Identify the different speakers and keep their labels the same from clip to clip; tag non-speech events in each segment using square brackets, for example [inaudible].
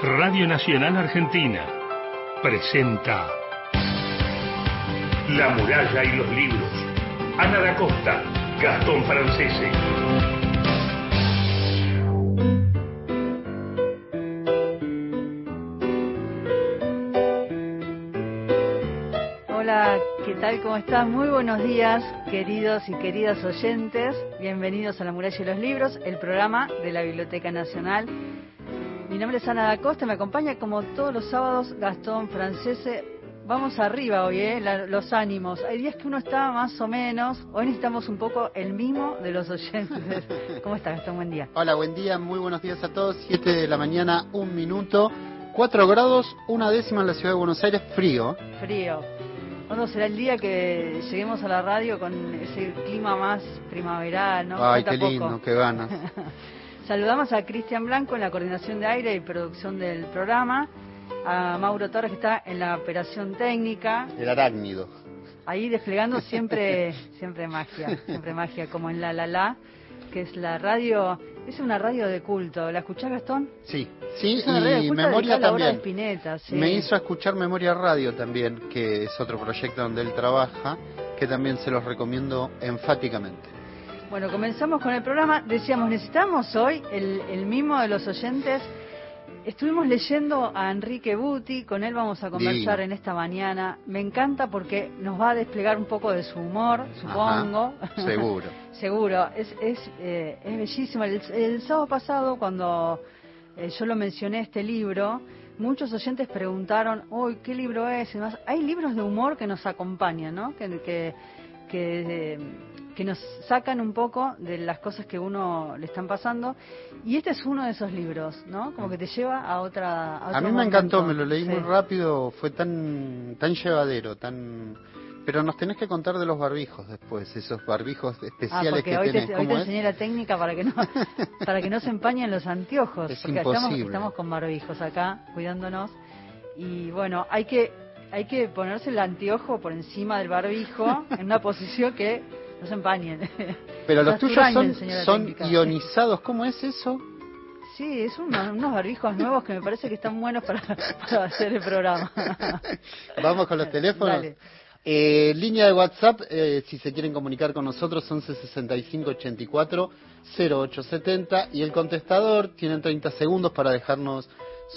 Speaker 1: Radio Nacional Argentina presenta La muralla y los libros. Ana da Costa, Gastón Francese.
Speaker 2: Hola, ¿qué tal? ¿Cómo están? Muy buenos días, queridos y queridas oyentes. Bienvenidos a La Muralla y los Libros, el programa de la Biblioteca Nacional. Mi nombre es Ana da Costa, me acompaña como todos los sábados Gastón Francese. Vamos arriba hoy, ¿eh? La- los ánimos. Hay días que uno está más o menos. Hoy necesitamos un poco el mimo de los oyentes. [laughs] ¿Cómo está, Gastón? Buen día.
Speaker 3: Hola, buen día, muy buenos días a todos. 7 de la mañana, un minuto. 4 grados, una décima en la ciudad de Buenos Aires, frío.
Speaker 2: Frío. ¿Cuándo será el día que lleguemos a la radio con ese clima más primaveral? ¿no?
Speaker 3: Ay, qué lindo, qué ganas. [laughs]
Speaker 2: Saludamos a Cristian Blanco en la coordinación de aire y producción del programa, a Mauro Torres que está en la operación técnica,
Speaker 3: El arácnido.
Speaker 2: ahí desplegando siempre [laughs] siempre magia, siempre magia, como en La La La, que es la radio, es una radio de culto. ¿La escuchás, Gastón?
Speaker 3: Sí, sí,
Speaker 2: Es una radio de
Speaker 3: y
Speaker 2: culto
Speaker 3: Memoria
Speaker 2: de
Speaker 3: también.
Speaker 2: Sí.
Speaker 3: Me hizo escuchar Memoria Radio también, que es otro proyecto donde él trabaja, que también se los recomiendo enfáticamente.
Speaker 2: Bueno, comenzamos con el programa. Decíamos, necesitamos hoy el, el mimo de los oyentes. Estuvimos leyendo a Enrique Buti, con él vamos a conversar
Speaker 3: Divino.
Speaker 2: en esta mañana. Me encanta porque nos va a desplegar un poco de su humor, supongo.
Speaker 3: Ajá, seguro. [laughs]
Speaker 2: Seguro, es, es, eh, es bellísimo. El, el sábado pasado, cuando eh, yo lo mencioné, este libro, muchos oyentes preguntaron, uy, ¿qué libro es? Y demás. Hay libros de humor que nos acompañan, ¿no? Que, que, que, eh, que nos sacan un poco de las cosas que uno le están pasando. Y este es uno de esos libros, ¿no? Como que te lleva a otra. A,
Speaker 3: A mí me
Speaker 2: momento.
Speaker 3: encantó, me lo leí
Speaker 2: Sí.
Speaker 3: muy rápido, fue tan tan llevadero, tan pero nos tenés que contar de los barbijos después, esos barbijos
Speaker 2: Ah,
Speaker 3: especiales
Speaker 2: porque
Speaker 3: que
Speaker 2: hoy te,
Speaker 3: tenés.
Speaker 2: hoy
Speaker 3: ¿Cómo
Speaker 2: te
Speaker 3: es?
Speaker 2: enseñé la técnica para que no [laughs] para que no se empañen los anteojos,
Speaker 3: Es
Speaker 2: porque estamos,
Speaker 3: imposible.
Speaker 2: estamos con barbijos acá cuidándonos y bueno, hay que hay que ponerse el anteojo por encima del barbijo en una posición que no se empañen.
Speaker 3: Pero los tuyos son, ionizados, ¿cómo es eso?
Speaker 2: Sí, es uno- unos barbijos nuevos que me parece que están buenos para, para hacer el programa. [laughs]
Speaker 3: Vamos con los teléfonos.
Speaker 2: Dale.
Speaker 3: Eh, línea de WhatsApp, eh, si se quieren comunicar con nosotros, 11 65 84 0870 y el contestador, tienen 30 segundos para dejarnos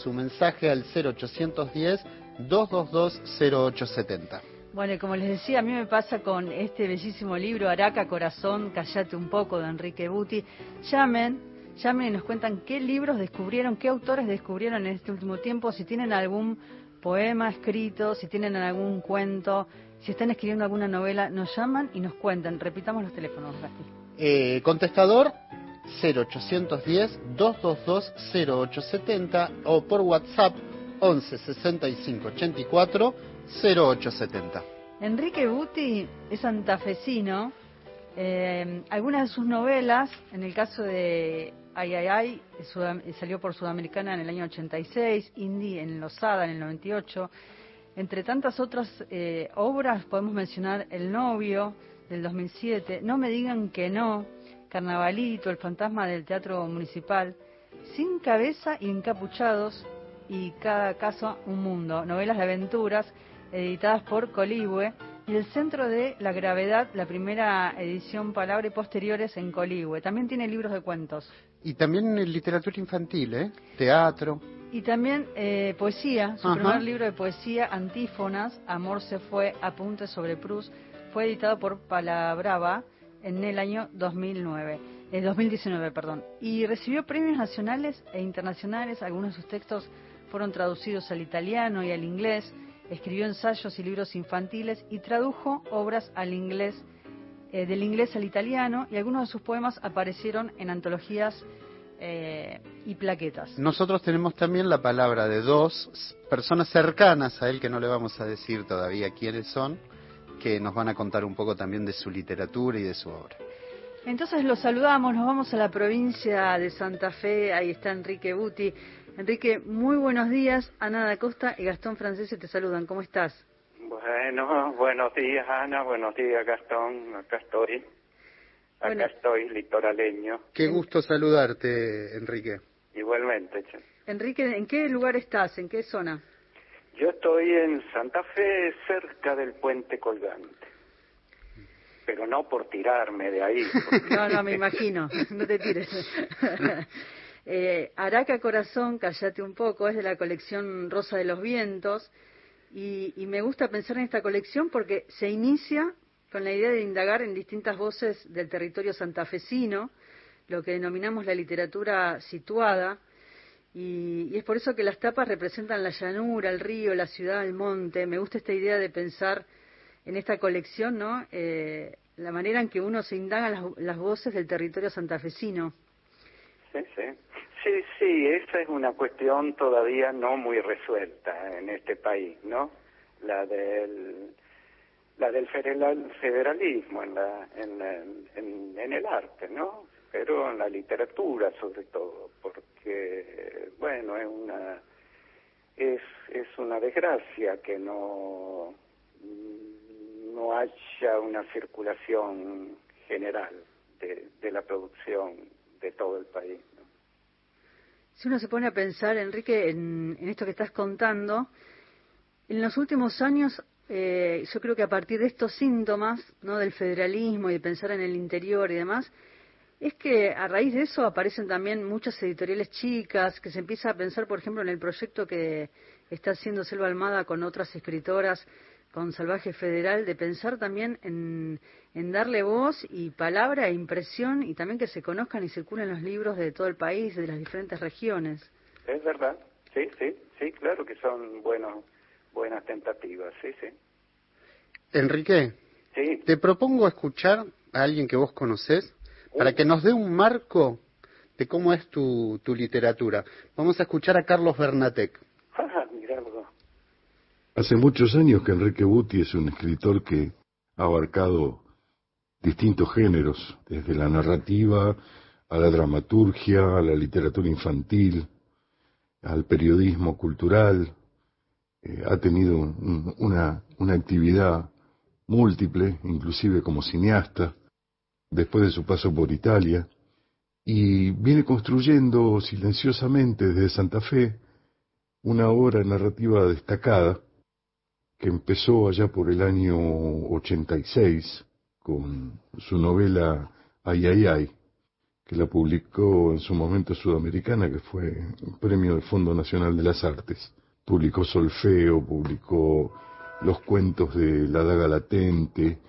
Speaker 3: su mensaje al 0810 222 0870.
Speaker 2: Bueno, como les decía, a mí me pasa con este bellísimo libro, Araca Corazón, Callate un poco, de Enrique Buti. Llamen, llamen y nos cuentan qué libros descubrieron, qué autores descubrieron en este último tiempo, si tienen algún poema escrito, si tienen algún cuento, si están escribiendo alguna novela, nos llaman y nos cuentan. Repitamos los teléfonos.
Speaker 3: Eh, contestador 0810 222 0870 o por WhatsApp 11 65 84 0870.
Speaker 2: Enrique Buti es santafesino. Eh, algunas de sus novelas, en el caso de Ay Ay Ay, salió por Sudamericana en el año 86, Indie en Losada en el 98. Entre tantas otras eh, obras podemos mencionar El novio del 2007, No me digan que no, Carnavalito, El fantasma del Teatro Municipal, Sin cabeza y encapuchados y Cada caso un mundo, novelas de aventuras editadas por Coligüe y el Centro de la Gravedad, la primera edición Palabra y posteriores en Coligüe. También tiene libros de cuentos.
Speaker 3: Y también literatura infantil, ¿eh? Teatro.
Speaker 2: Y también eh, poesía, su
Speaker 3: Ajá.
Speaker 2: primer libro de poesía, Antífonas, Amor se fue, Apuntes sobre Prus, fue editado por Palabrava en el año 2009, eh, 2019, perdón. Y recibió premios nacionales e internacionales, algunos de sus textos fueron traducidos al italiano y al inglés, escribió ensayos y libros infantiles y tradujo obras al inglés, eh, del inglés al italiano, y algunos de sus poemas aparecieron en antologías eh, y plaquetas.
Speaker 3: Nosotros tenemos también la palabra de dos personas cercanas a él, que no le vamos a decir todavía quiénes son, que nos van a contar un poco también de su literatura y de su obra.
Speaker 2: Entonces los saludamos, nos vamos a la provincia de Santa Fe, ahí está Enrique Buti. Enrique, muy buenos días, Ana da Costa y Gastón Francese te saludan, ¿cómo estás?
Speaker 4: Bueno, buenos días Ana, buenos días Gastón, acá estoy. Acá
Speaker 2: Bueno.
Speaker 4: estoy, litoraleño.
Speaker 3: Qué gusto saludarte, Enrique.
Speaker 4: Igualmente, che.
Speaker 2: Enrique, ¿en qué lugar estás? ¿En qué zona?
Speaker 4: Yo estoy en Santa Fe, cerca del puente colgante. Pero no por tirarme de ahí. [laughs]
Speaker 2: No, no, me imagino. No te tires. [laughs] eh, Araca Corazón, Callate un poco, es de la colección Rosa de los Vientos. Y, me gusta pensar en esta colección porque se inicia con la idea de indagar en distintas voces del territorio santafesino, lo que denominamos la literatura situada, y, y, es por eso que las tapas representan la llanura, el río, la ciudad, el monte. Me gusta esta idea de pensar en esta colección, ¿no? Eh, la manera en que uno se indaga las, las voces del territorio santafesino.
Speaker 4: Sí, sí. Sí, sí, esa es una cuestión todavía no muy resuelta en este país, ¿no? La del la del federalismo en la, en, la, en, en el arte, ¿no? Pero en la literatura sobre todo, porque bueno, es una es es una desgracia que no no haya una circulación general de, de la producción de todo el país. ¿no?
Speaker 2: Si uno se pone a pensar, Enrique, en, en esto que estás contando, en los últimos años eh, yo creo que a partir de estos síntomas, ¿no? del federalismo y de pensar en el interior y demás, es que a raíz de eso aparecen también muchas editoriales chicas, que se empieza a pensar, por ejemplo, en el proyecto que está haciendo Selva Almada con otras escritoras, con Salvaje Federal, de pensar también en, en darle voz y palabra e impresión y también que se conozcan y circulen los libros de todo el país, de las diferentes regiones.
Speaker 4: Es verdad, sí, sí, sí, claro que son buenos buenas tentativas, sí, sí.
Speaker 3: Enrique,
Speaker 4: Sí,
Speaker 3: te propongo escuchar a alguien que vos conocés para que nos dé un marco de cómo es tu, tu literatura. Vamos a escuchar a Carlos Bernatec.
Speaker 5: Hace muchos años que Enrique Buti es un escritor que ha abarcado distintos géneros, desde la narrativa a la dramaturgia, a la literatura infantil, al periodismo cultural. Eh, ha tenido un- una, una actividad múltiple, inclusive como cineasta, después de su paso por Italia, y viene construyendo silenciosamente desde Santa Fe una obra narrativa destacada que empezó allá por el año 86 con su novela Ay, ay, ay, que la publicó en su momento Sudamericana, que fue un premio del Fondo Nacional de las Artes. Publicó Solfeo, publicó los cuentos de La Daga Latente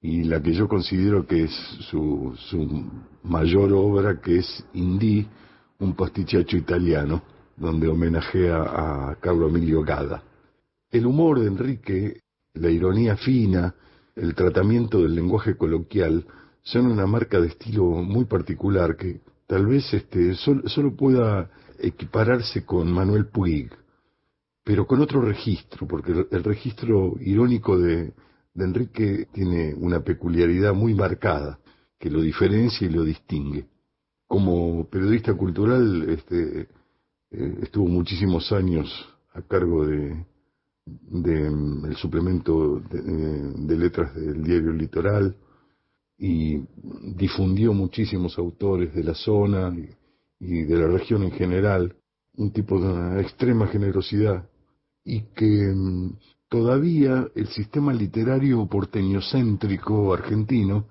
Speaker 5: y la que yo considero que es su, su mayor obra, que es Indí, un pastichacho italiano, donde homenajea a Carlo Emilio Gada. El humor de Enrique, la ironía fina, el tratamiento del lenguaje coloquial son una marca de estilo muy particular que tal vez este, sol- solo pueda equipararse con Manuel Puig, pero con otro registro, porque el, registro irónico de, de Enrique tiene una peculiaridad muy marcada que lo diferencia y lo distingue. Como periodista cultural este, eh, estuvo muchísimos años a cargo de, de, mm, el suplemento de, eh, de letras del diario Litoral y difundió muchísimos autores de la zona y, y de la región en general, un tipo de una extrema generosidad y que mm, todavía el sistema literario porteñocéntrico argentino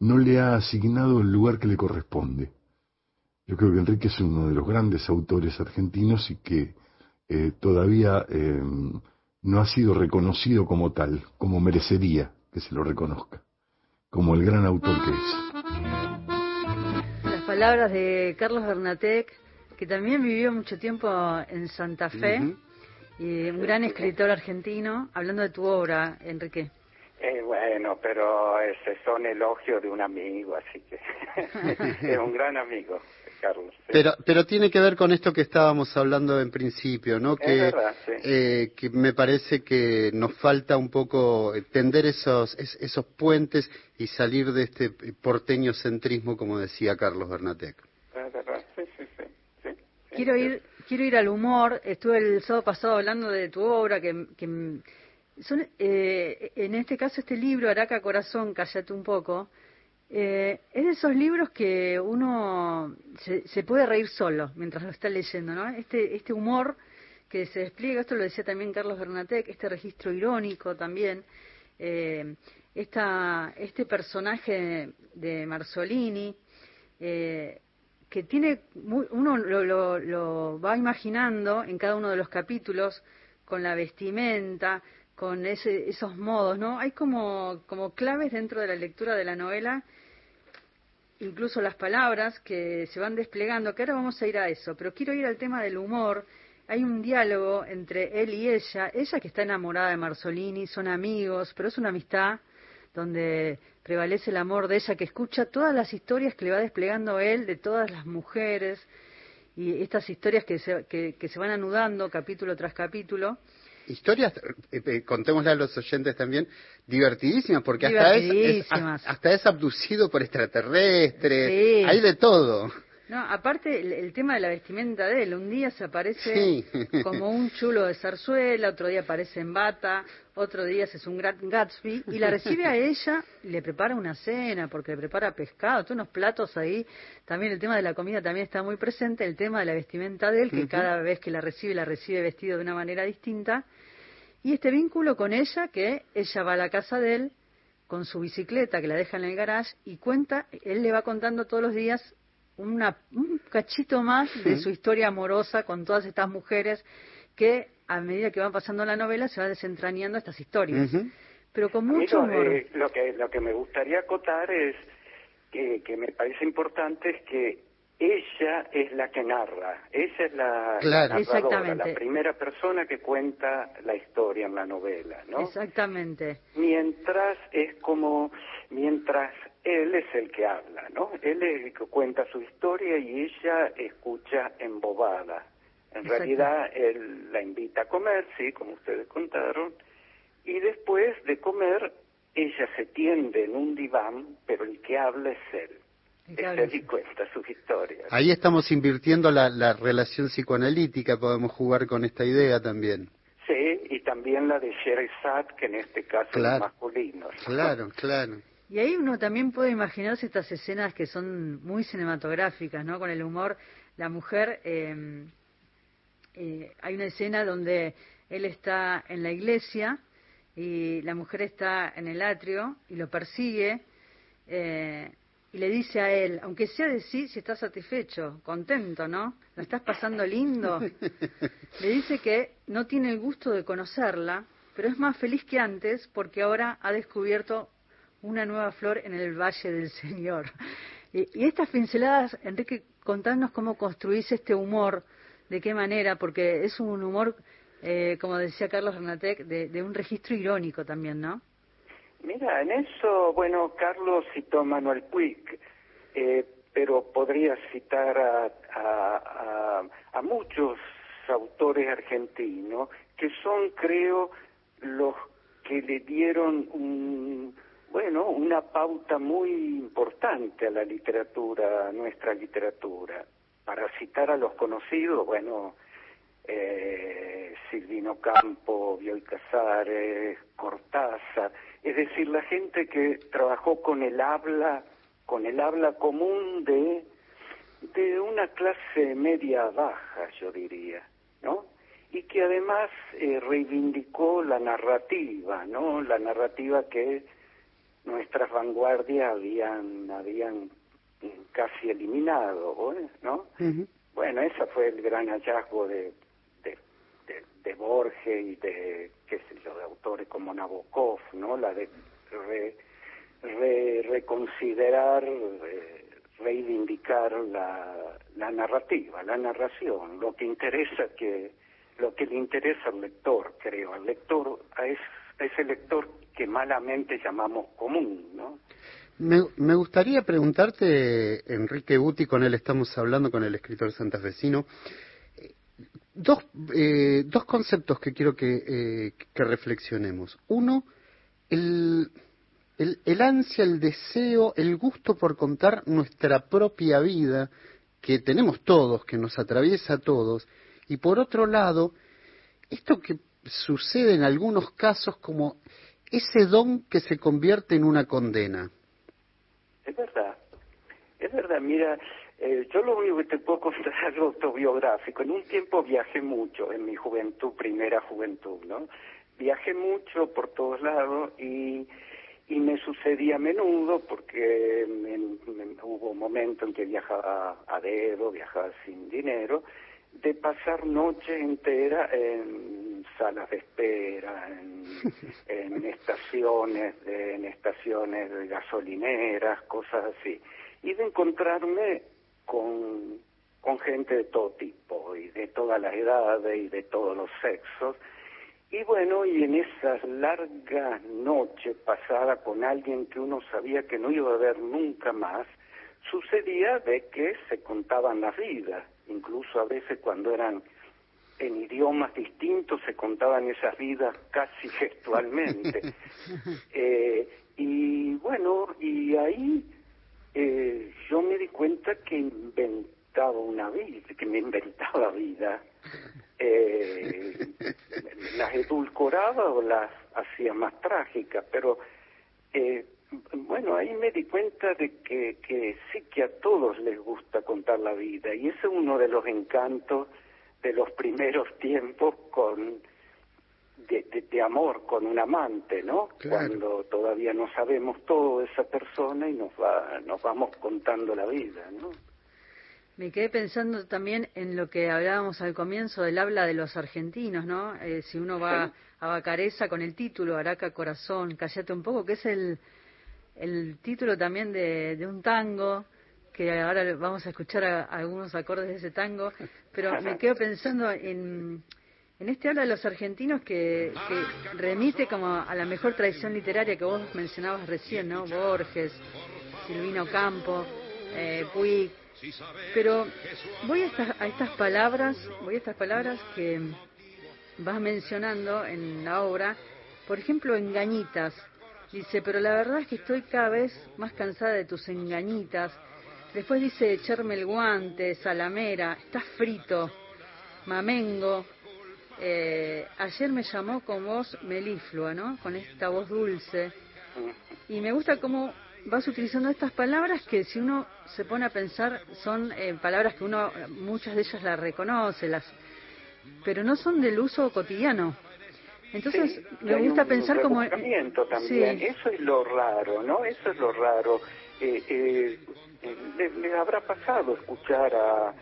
Speaker 5: no le ha asignado el lugar que le corresponde. Yo creo que Enrique es uno de los grandes autores argentinos y que eh, todavía eh, no ha sido reconocido como tal, como merecería que se lo reconozca, como el gran autor que es.
Speaker 2: Las palabras de Carlos Bernatec, que también vivió mucho tiempo en Santa Fe, y un gran escritor argentino, hablando de tu obra, Enrique.
Speaker 4: Eh, bueno, pero ese son elogios de un amigo, así que [laughs] es un gran amigo, Carlos. sí.
Speaker 3: Pero, pero tiene que ver con esto que estábamos hablando en principio, ¿no?
Speaker 4: Es
Speaker 3: Que,
Speaker 4: verdad, sí.
Speaker 3: eh, que me parece que nos falta un poco tender esos, es- esos puentes y salir de este porteño centrismo, como decía Carlos Bernatec.
Speaker 4: Es verdad, sí, sí, sí. sí, sí.
Speaker 2: Quiero ir, quiero ir al humor. Estuve el sábado pasado hablando de tu obra, que, que son, eh, en este caso este libro, Araca Corazón, cállate un poco, eh, es de esos libros que uno se, se, puede reír solo mientras lo está leyendo, ¿no? Este, este humor que se despliega, esto lo decía también Carlos Bernatec, este registro irónico también, eh, esta, este personaje de Marzolini, eh, que tiene, uno lo, lo, va imaginando en cada uno de los capítulos con la vestimenta, con ese, esos modos, ¿no? Hay como, como claves dentro de la lectura de la novela incluso las palabras que se van desplegando, que ahora vamos a ir a eso, pero quiero ir al tema del humor. Hay un diálogo entre él y ella, ella que está enamorada de Marzolini, son amigos, pero es una amistad donde prevalece el amor de ella, que escucha todas las historias que le va desplegando él de todas las mujeres y estas historias que se, que, que se van anudando capítulo tras capítulo
Speaker 3: historias, eh, eh, contémosle a los oyentes también, divertidísimas, porque hasta es, hasta es abducido por extraterrestres, hay de todo.
Speaker 2: No, aparte el, tema de la vestimenta de él, un día se aparece [laughs] como un chulo de zarzuela, otro día aparece en bata, otro día es un gran Gatsby y la recibe a ella le prepara una cena porque le prepara pescado, todos unos platos ahí. También el tema de la comida también está muy presente, el tema de la vestimenta de él, que cada vez que la recibe, la recibe vestido de una manera distinta. Y este vínculo con ella, que ella va a la casa de él con su bicicleta que la deja en el garage y cuenta, él le va contando todos los días una, un cachito más de su historia amorosa con todas estas mujeres que a medida que van pasando la novela se va desentrañando estas historias. Pero con mucho
Speaker 4: eh, lo, que, lo que me gustaría acotar es que, que me parece importante es que ella es la que narra, ella es la, narradora, la primera persona que cuenta la historia en la novela, ¿no?
Speaker 2: Exactamente.
Speaker 4: Mientras es como, mientras él es el que habla, ¿no? Él es el que cuenta su historia y ella escucha embobada. En realidad él la invita a comer, sí, como ustedes contaron, y después de comer ella se tiende en un diván, pero el que habla es él. Es él cuenta sus historias.
Speaker 3: Ahí estamos invirtiendo la, la relación psicoanalítica, podemos jugar con esta idea también.
Speaker 4: Sí, y también la de Sherazad, que en este caso es masculino.
Speaker 3: Claro, claro.
Speaker 2: Y ahí uno también puede imaginarse estas escenas que son muy cinematográficas, ¿no? Con el humor. La mujer, em, eh, hay una escena donde él está en la iglesia y la mujer está en el atrio y lo persigue eh, y le dice a él, aunque sea de sí, si está satisfecho, contento, ¿no? ¿Lo estás pasando lindo? [laughs] le dice que no tiene el gusto de conocerla, pero es más feliz que antes porque ahora ha descubierto una nueva flor en el Valle del Señor. Y, estas pinceladas, Enrique, contanos cómo construís este humor, de qué manera, porque es un humor, eh, como decía Carlos Renatec, de, un registro irónico también, ¿no?
Speaker 4: Mira, en eso, bueno, Carlos citó a Manuel Puig, eh, pero podría citar a, a, a muchos autores argentinos que son, creo, los que le dieron un, bueno, una pauta muy importante a la literatura, a nuestra literatura. Para citar a los conocidos, bueno, eh, Silvino Campo, Bioy Casares, Cortázar, es decir, la gente que trabajó con el habla, con el habla común de, de una clase media baja, yo diría, ¿no? Y que además eh, reivindicó la narrativa, ¿no? La narrativa que nuestras vanguardias habían habían casi eliminado, ¿no? Bueno, ese fue el gran hallazgo de, de, de, Borges y de, qué sé yo, de autores como Nabokov, ¿no? La de re, reconsiderar, reivindicar la, la narrativa, la narración, lo que interesa que lo que le interesa al lector, creo, al lector, a, a ese lector que malamente llamamos común, ¿no?
Speaker 3: Me, gustaría preguntarte, Enrique Buti, con él estamos hablando, con el escritor santafesino, dos, eh, dos conceptos que quiero que, eh, que reflexionemos. Uno, el, el, el, ansia, el deseo, el gusto por contar nuestra propia vida, que tenemos todos, que nos atraviesa a todos, y por otro lado, esto que sucede en algunos casos como ese don que se convierte en una condena.
Speaker 4: Es verdad, es verdad, mira, Eh, yo lo único que te puedo contar [laughs] es autobiográfico. En un tiempo viajé mucho, en mi juventud, primera juventud, ¿no? Viajé mucho por todos lados y, y me sucedía a menudo porque hubo momentos en que viajaba a dedo, viajaba sin dinero, de pasar noches enteras en salas de espera, en, [laughs] en estaciones, de, en estaciones de gasolineras, cosas así, y de encontrarme con, con gente de todo tipo y de todas las edades y de todos los sexos. Y bueno, y en esas largas noches pasadas con alguien que uno sabía que no iba a ver nunca más, sucedía de que se contaban las vidas, incluso a veces cuando eran en idiomas distintos se contaban esas vidas casi [laughs] gestualmente. [laughs] eh, y bueno, y ahí eh, yo me di cuenta que inventaba una vida, que me inventaba vida. Eh, [laughs] las edulcoraba o las hacía más trágicas, pero eh, bueno, ahí me di cuenta de que, que sí que a todos les gusta contar la vida y ese es uno de los encantos de los primeros [laughs] tiempos con de, amor con un amante, ¿no? Cuando todavía no sabemos todo de esa persona y nos va, nos vamos contando la vida, ¿no?
Speaker 2: Me quedé pensando también en lo que hablábamos al comienzo del habla de los argentinos, ¿no? Eh, si uno va a Bacareza con el título Araca Corazón, Cállate un poco, que es el, el título también de, de un tango, que ahora vamos a escuchar algunos acordes de ese tango, pero me [laughs] quedo pensando en en este habla de los argentinos que, remite como a la mejor tradición literaria que vos mencionabas recién, ¿no? Borges, Silvino Campo, eh, Puig. Pero voy a estas, a estas palabras, voy a estas palabras que vas mencionando en la obra, por ejemplo, engañitas. Dice, pero la verdad es que estoy cada vez más cansada de tus engañitas. Después dice, echarme el guante, salamera, estás frito, mamengo, eh, ayer me llamó con voz meliflua, ¿no? Con esta voz dulce. Y me gusta cómo vas utilizando estas palabras que si uno se pone a pensar son eh, palabras que uno, muchas de ellas las reconoce, las, pero no son del uso cotidiano. Entonces me gusta pensar como...
Speaker 4: También. Eso es lo raro, ¿no? Eso es lo raro. Eh, eh, le habrá pasado escuchar a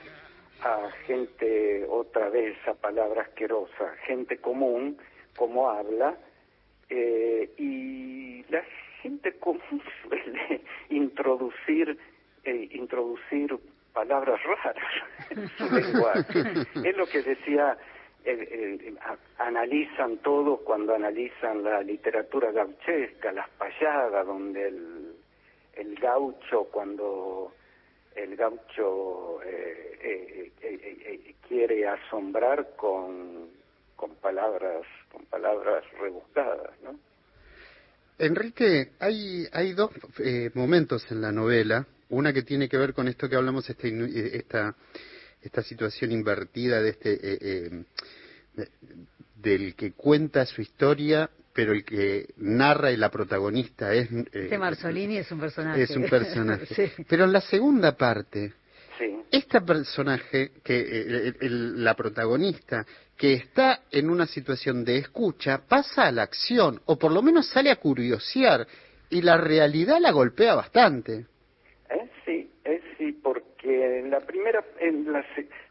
Speaker 4: a gente, otra vez a palabra asquerosa, gente común, como habla, eh, y la gente común [laughs] suele introducir, eh, introducir palabras raras en su lenguaje. [laughs] es lo que decía, eh, analizan todo cuando analizan la literatura gauchesca, las payadas, donde el, el gaucho cuando el gaucho eh, eh, eh, quiere asombrar con, con palabras con palabras rebuscadas, ¿no?
Speaker 3: Enrique, hay, hay dos momentos en la novela, una que tiene que ver con esto que hablamos, este, esta, esta situación invertida de este, del que cuenta su historia pero el que narra y la protagonista es...
Speaker 2: Eh, este Marzolini es un personaje.
Speaker 3: Es un personaje. [laughs] Pero en la segunda parte, este personaje, que eh, la protagonista, que está en una situación de escucha, pasa a la acción, o por lo menos sale a curiosear, y la realidad la golpea bastante.
Speaker 4: Eh, sí, es sí, porque en la primera, en la,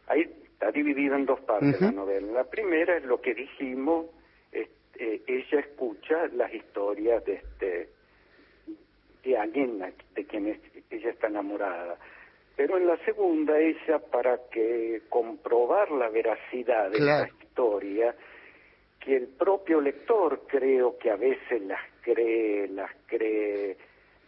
Speaker 4: ahí está dividido en dos partes la novela. La primera es lo que dijimos eh, ella escucha las historias de este de alguien de quien ella está enamorada. Pero en la segunda, ella, para que comprobar la veracidad de la historia, que el propio lector creo que a veces las cree, las cree,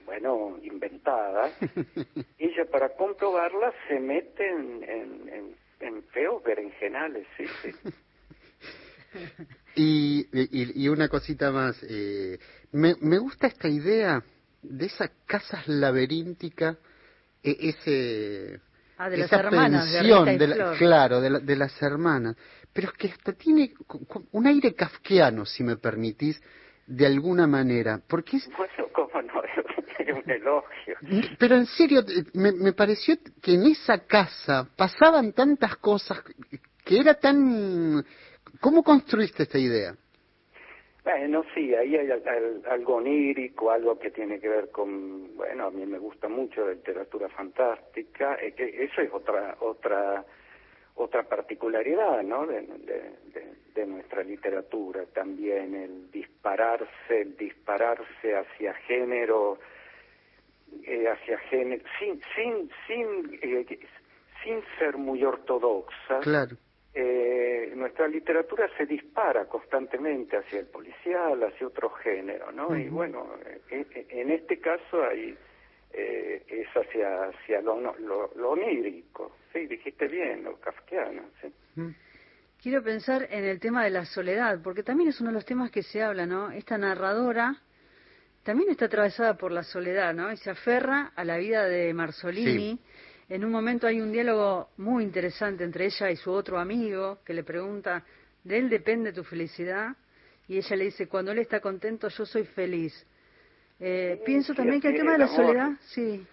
Speaker 4: bueno, inventadas, [laughs] ella para comprobarlas se mete en, en, en, en feos berenjenales, sí, sí. [laughs]
Speaker 3: Y, y, una cosita más, eh, me, me gusta esta idea de esas casas laberínticas, e, ese,
Speaker 2: ah, de esa hermanas, de
Speaker 3: claro, de, de, las hermanas, pero es que hasta tiene un aire kafkiano, si me permitís, de alguna manera. Porque es...
Speaker 4: Bueno, cómo no, [laughs] es un elogio.
Speaker 3: Pero en serio, eh, me, me pareció que en esa casa pasaban tantas cosas que era tan... ¿Cómo construiste esta idea?
Speaker 4: Bueno, sí, ahí hay al- al- algo onírico, algo que tiene que ver con, bueno, a mí me gusta mucho la literatura fantástica, eh, que eso es otra otra otra particularidad, ¿no? De, de- de- de nuestra literatura también el dispararse, el dispararse hacia género, eh, hacia género, sin sin sin eh, sin ser muy ortodoxa
Speaker 3: Claro.
Speaker 4: eh, nuestra literatura se dispara constantemente hacia el policial, hacia otro género, ¿no? Y bueno, eh, eh, en este caso hay, eh, es hacia, hacia lo, no- lo, lo onírico, sí, dijiste bien, lo kafkiano, sí.
Speaker 2: Quiero pensar en el tema de la soledad, porque también es uno de los temas que se habla, ¿no? Esta narradora también está atravesada por la soledad, ¿no? Y se aferra a la vida de Marzolini. En un momento hay un diálogo muy interesante entre ella y su otro amigo que le pregunta, ¿de él depende tu felicidad? Y ella le dice, cuando él está contento, yo soy feliz. Eh, pienso también que el tema de la soledad, sí,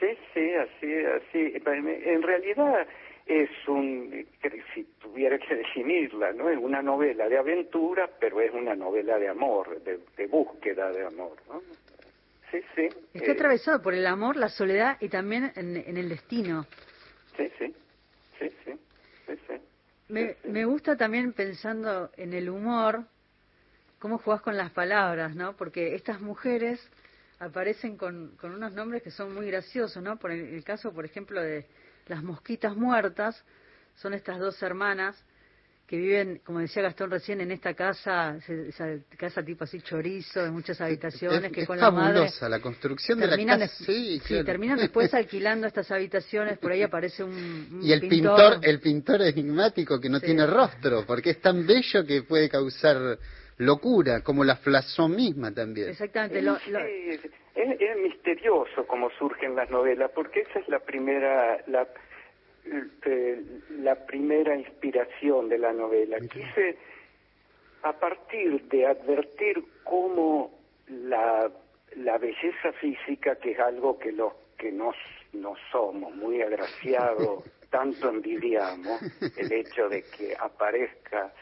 Speaker 4: Sí, sí, así, así. En realidad es un, si tuviera que definirla, ¿no? Es una novela de aventura, pero es una novela de amor, de, de búsqueda de amor, ¿no? Sí, sí.
Speaker 2: está
Speaker 4: eh,
Speaker 2: atravesado por el amor, la soledad y también en, en el destino.
Speaker 4: Sí, sí, sí, sí, sí, sí.
Speaker 2: Me,
Speaker 4: Sí, sí.
Speaker 2: me gusta también pensando en el humor, cómo jugás con las palabras, ¿no? Porque estas mujeres aparecen con, con unos nombres que son muy graciosos, ¿no? Por el, el caso, por ejemplo, de las mosquitas muertas, son estas dos hermanas que viven, como decía Gastón recién, en esta casa, esa casa tipo así chorizo, de muchas habitaciones,
Speaker 3: es,
Speaker 2: que
Speaker 3: es
Speaker 2: con la madre
Speaker 3: fabulosa la construcción de la casa. Sí,
Speaker 2: sí, terminan después alquilando estas habitaciones, por ahí aparece un, un
Speaker 3: Y el pintor, el pintor enigmático que no
Speaker 2: Sí.
Speaker 3: tiene rostro, porque es tan bello que puede causar locura, como la Flasson misma también.
Speaker 2: Exactamente, lo-
Speaker 4: es, es- es misterioso cómo surgen las novelas, porque esa es la primera, la, eh, la primera inspiración de la novela. Quise, a partir de advertir cómo la, la belleza física, que es algo que los que no, no somos muy agraciados, [laughs] tanto envidiamos, el hecho de que aparezca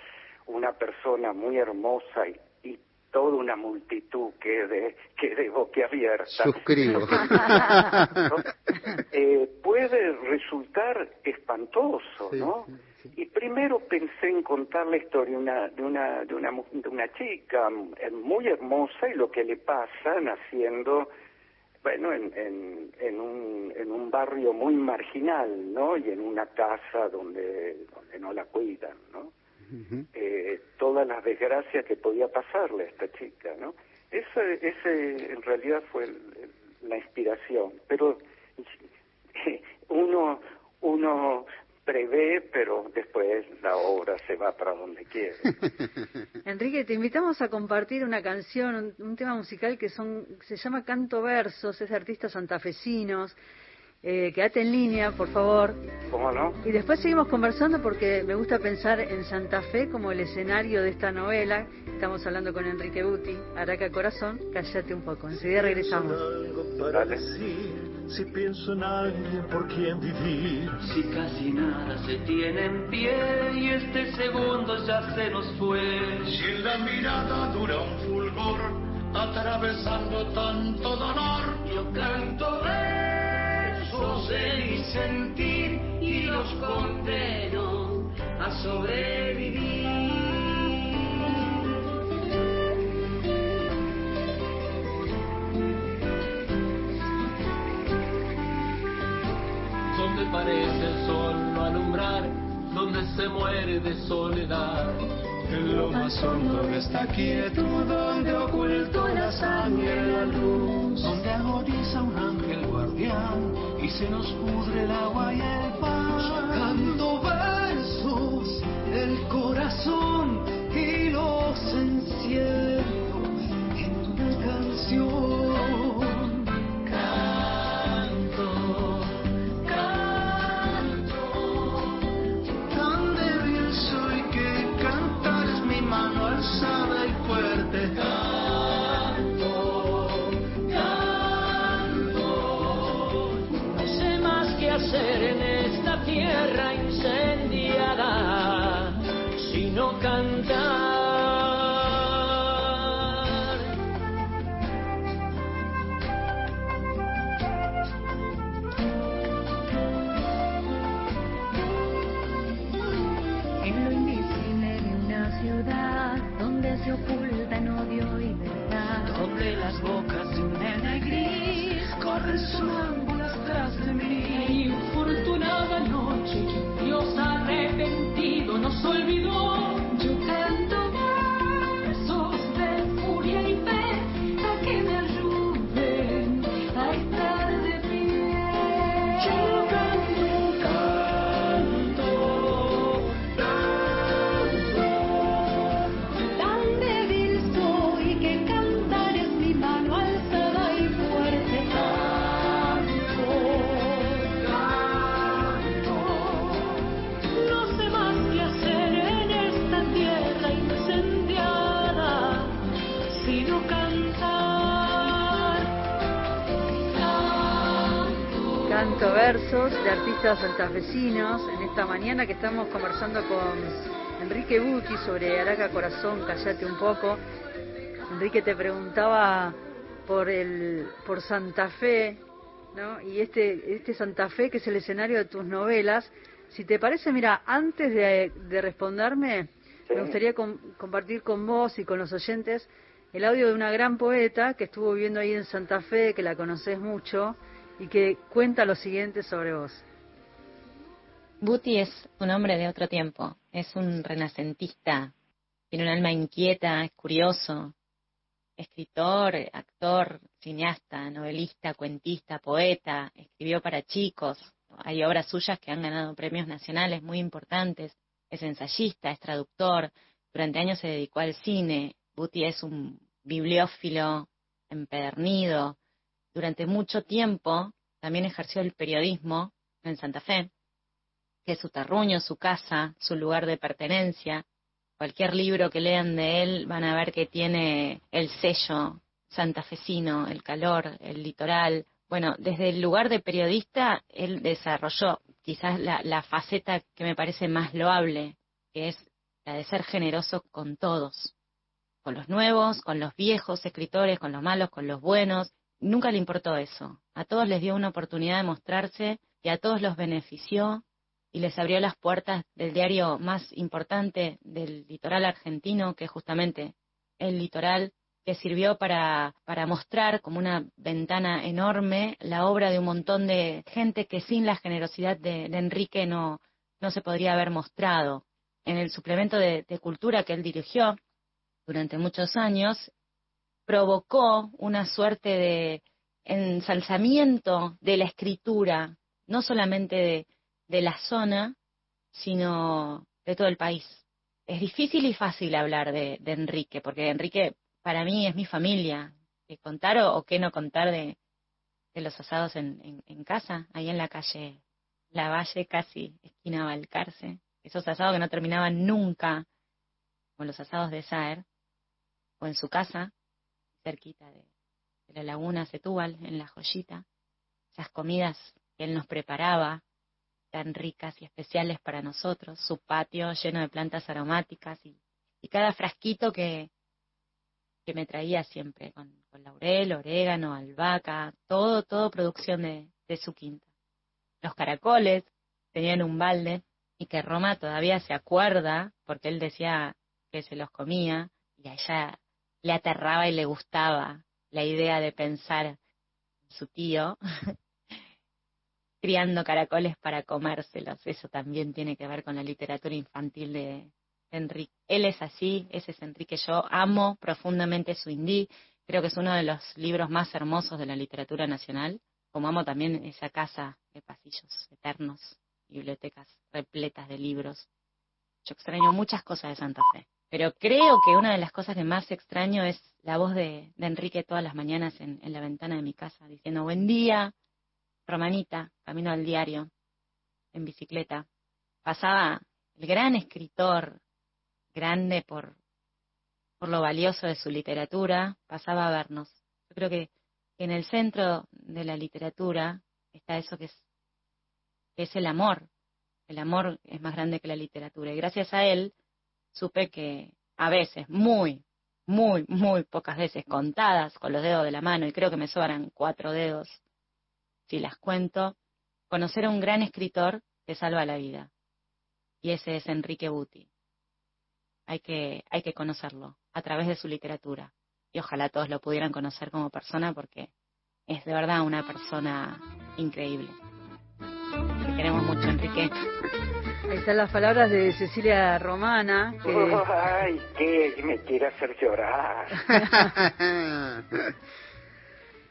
Speaker 4: una persona muy hermosa y, y toda una multitud que de que de boquiabierta
Speaker 3: Suscribo. [laughs]
Speaker 4: ¿no? Eh, puede resultar espantoso,
Speaker 3: Sí,
Speaker 4: ¿no?
Speaker 3: sí, sí.
Speaker 4: Y primero pensé en contar la historia una, de, una, de, una, de una chica muy hermosa y lo que le pasa naciendo, bueno, en, en, en, un, en un barrio muy marginal, ¿no? Y en una casa donde, donde no la cuidan, ¿no? Eh, todas las desgracias que podía pasarle a esta chica, ¿no? Ese, ese en realidad fue el- el- la inspiración, pero [laughs] uno uno prevé, pero después la obra se va para donde quiere. [laughs]
Speaker 2: Enrique, te invitamos a compartir una canción, un, un tema musical que son, se llama Canto Versos, es de artistas santafesinos. Eh, quédate en línea, por favor.
Speaker 4: ¿Cómo no?
Speaker 2: Y después seguimos conversando porque me gusta pensar en Santa Fe como el escenario de esta novela. Estamos hablando con Enrique Buti, Araca Corazón, cállate un poco. Enseguida regresamos.
Speaker 4: Dale.
Speaker 6: si pienso en alguien por quien vivir.
Speaker 7: Si casi nada se tiene en pie y este segundo ya se nos fue.
Speaker 6: Si en la mirada dura un fulgor, atravesando tanto dolor.
Speaker 7: Yo canto versos de mi sentir y los condeno a sobrevivir. Donde parece el sol no alumbrar, donde se muere de soledad.
Speaker 6: En lo más hondo de esta quietud, donde oculto la sangre la luz.
Speaker 7: donde agoniza un ángel guardián y se nos pudre el agua y el pan.
Speaker 6: Sacando versos del corazón y los encierro en una canción.
Speaker 8: De
Speaker 2: artistas santafesinos en esta mañana que estamos conversando con Enrique Buti sobre Araca Corazón, callate un poco. Enrique te preguntaba por el por Santa Fe, ¿no? Y este este Santa Fe que es el escenario de tus novelas. Si te parece, mira, antes de, de responderme,
Speaker 4: Sí.
Speaker 2: me gustaría com- compartir con vos y con los oyentes el audio de una gran poeta que estuvo viviendo ahí en Santa Fe, que la conoces mucho, y que cuenta lo siguiente sobre vos.
Speaker 9: Buti es un hombre de otro tiempo, es un renacentista, tiene un alma inquieta, es curioso, escritor, actor, cineasta, novelista, cuentista, poeta, escribió para chicos, hay obras suyas que han ganado premios nacionales muy importantes, es ensayista, es traductor, durante años se dedicó al cine, Buti es un bibliófilo empedernido, durante mucho tiempo también ejerció el periodismo en Santa Fe, que es su terruño, su casa, su lugar de pertenencia. Cualquier libro que lean de él van a ver que tiene el sello santafesino, el calor, el litoral. Bueno, desde el lugar de periodista, él desarrolló quizás la, faceta que me parece más loable, que es la de ser generoso con todos, con los nuevos, con los viejos escritores, con los malos, con los buenos. Nunca le importó eso. A todos les dio una oportunidad de mostrarse y a todos los benefició y les abrió las puertas del diario más importante del litoral argentino, que es justamente el litoral, que sirvió para, para mostrar como una ventana enorme la obra de un montón de gente que sin la generosidad de, Enrique no, no se podría haber mostrado. En el suplemento de, de cultura que él dirigió durante muchos años, provocó una suerte de ensalzamiento de la escritura, no solamente de, de la zona, sino de todo el país. Es difícil y fácil hablar de, de Enrique, porque Enrique para mí es mi familia. ¿Qué contar o, o qué no contar de, de los asados en casa, ahí en la calle La Valle, casi esquina Balcarce? Esos asados que no terminaban nunca, como los asados de Saer, o en su casa, cerquita de, de la laguna Setúbal, en La Joyita. Esas comidas que él nos preparaba, tan ricas y especiales para nosotros, su patio lleno de plantas aromáticas y, cada frasquito que, que me traía siempre con, con, laurel, orégano, albahaca, todo, todo producción de, de su quinta. Los caracoles tenían un balde y que Roma todavía se acuerda porque él decía que se los comía y a ella le aterraba y le gustaba la idea de pensar en su tío [laughs] criando caracoles para comérselos. Eso también tiene que ver con la literatura infantil de Enrique. Él es así, ese es Enrique. Yo amo profundamente su indí. Creo que es uno de los libros más hermosos de la literatura nacional. Como amo también esa casa de pasillos eternos, bibliotecas repletas de libros. Yo extraño muchas cosas de Santa Fe. Pero creo que una de las cosas que más extraño es la voz de, Enrique todas las mañanas en la ventana de mi casa, diciendo buen día, Romanita, camino al diario, en bicicleta, pasaba el gran escritor, grande por, por lo valioso de su literatura, pasaba a vernos. Yo creo que en el centro de la literatura está eso que es es el amor. El amor es más grande que la literatura. Y gracias a él supe que a veces, muy, muy, muy pocas veces, contadas con los dedos de la mano, y creo que me sobran cuatro dedos si las cuento, conocer a un gran escritor te salva la vida. Y ese es Enrique Buti. Hay que, hay que conocerlo a través de su literatura. Y ojalá todos lo pudieran conocer como persona porque es de verdad una persona increíble. Te queremos mucho, Enrique.
Speaker 2: Ahí están las palabras de Cecilia Romana. Que...
Speaker 4: Ay, que me quiere hacer llorar. [laughs]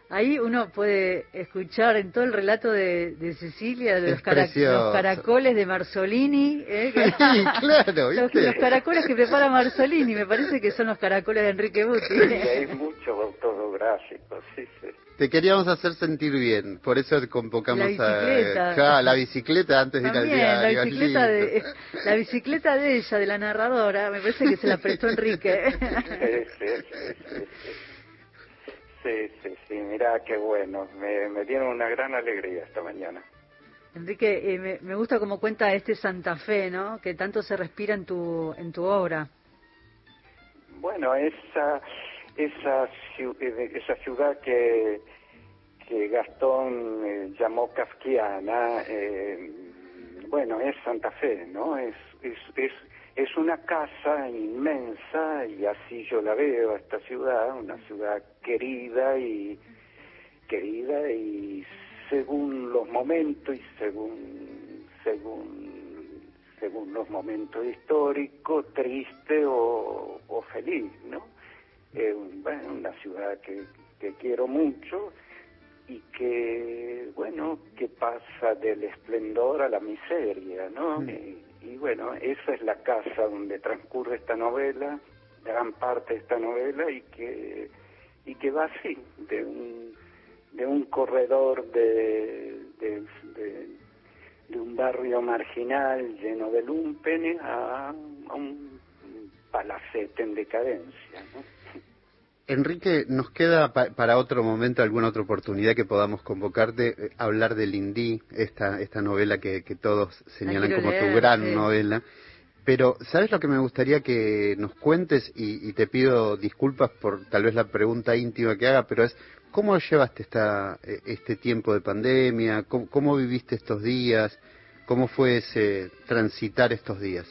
Speaker 2: Ahí uno puede escuchar en todo el relato de, de Cecilia de los, los caracoles de Marzolini. ¿eh? [laughs]
Speaker 3: Sí, claro,
Speaker 2: los,
Speaker 3: ¿viste?
Speaker 2: los caracoles que prepara Marzolini, me parece que son los caracoles de Enrique Buti.
Speaker 4: Sí, hay mucho autográfico, sí, sí.
Speaker 3: Te queríamos hacer sentir bien, por eso convocamos
Speaker 2: La bicicleta.
Speaker 3: a Claro, la bicicleta antes de ir al
Speaker 2: También,
Speaker 3: diario.
Speaker 2: la bicicleta, de, [laughs] la bicicleta de ella, de la narradora, me parece que se la prestó Enrique. [laughs]
Speaker 4: Sí, sí, sí, sí, sí. Sí, sí, mirá qué bueno. Me, me dieron una gran alegría esta mañana.
Speaker 2: Enrique, eh, me, me gusta cómo cuenta este Santa Fe, ¿no? Que tanto se respira en tu, en tu obra.
Speaker 4: Bueno, esa esa eh, esa ciudad que que Gastón eh, llamó kafkiana, eh, bueno, es Santa Fe, ¿no? Es, es es es una casa inmensa y así yo la veo esta ciudad, una ciudad querida y querida y según los momentos y según según según los momentos históricos, triste o, o feliz, ¿no? Eh, bueno, una ciudad que, que quiero mucho y que, bueno, que pasa del esplendor a la miseria, ¿no? Y, y bueno, esa es la casa donde transcurre esta novela, gran parte de esta novela y que y que va así, de un de un corredor de, de, de, de un barrio marginal lleno de lumpenes a, a un palacete en decadencia, ¿no?
Speaker 3: Enrique, nos queda pa- para otro momento, alguna otra oportunidad que podamos convocarte, eh, hablar de Lindí, esta, esta novela que, que todos señalan como tu gran
Speaker 2: sí.
Speaker 3: novela. Pero, ¿sabes lo que me gustaría que nos cuentes? Y, y te pido disculpas por tal vez la pregunta íntima que haga, pero es, ¿cómo llevaste esta, eh, este tiempo de pandemia? ¿Cómo, viviste estos días? ¿Cómo fue ese transitar estos días?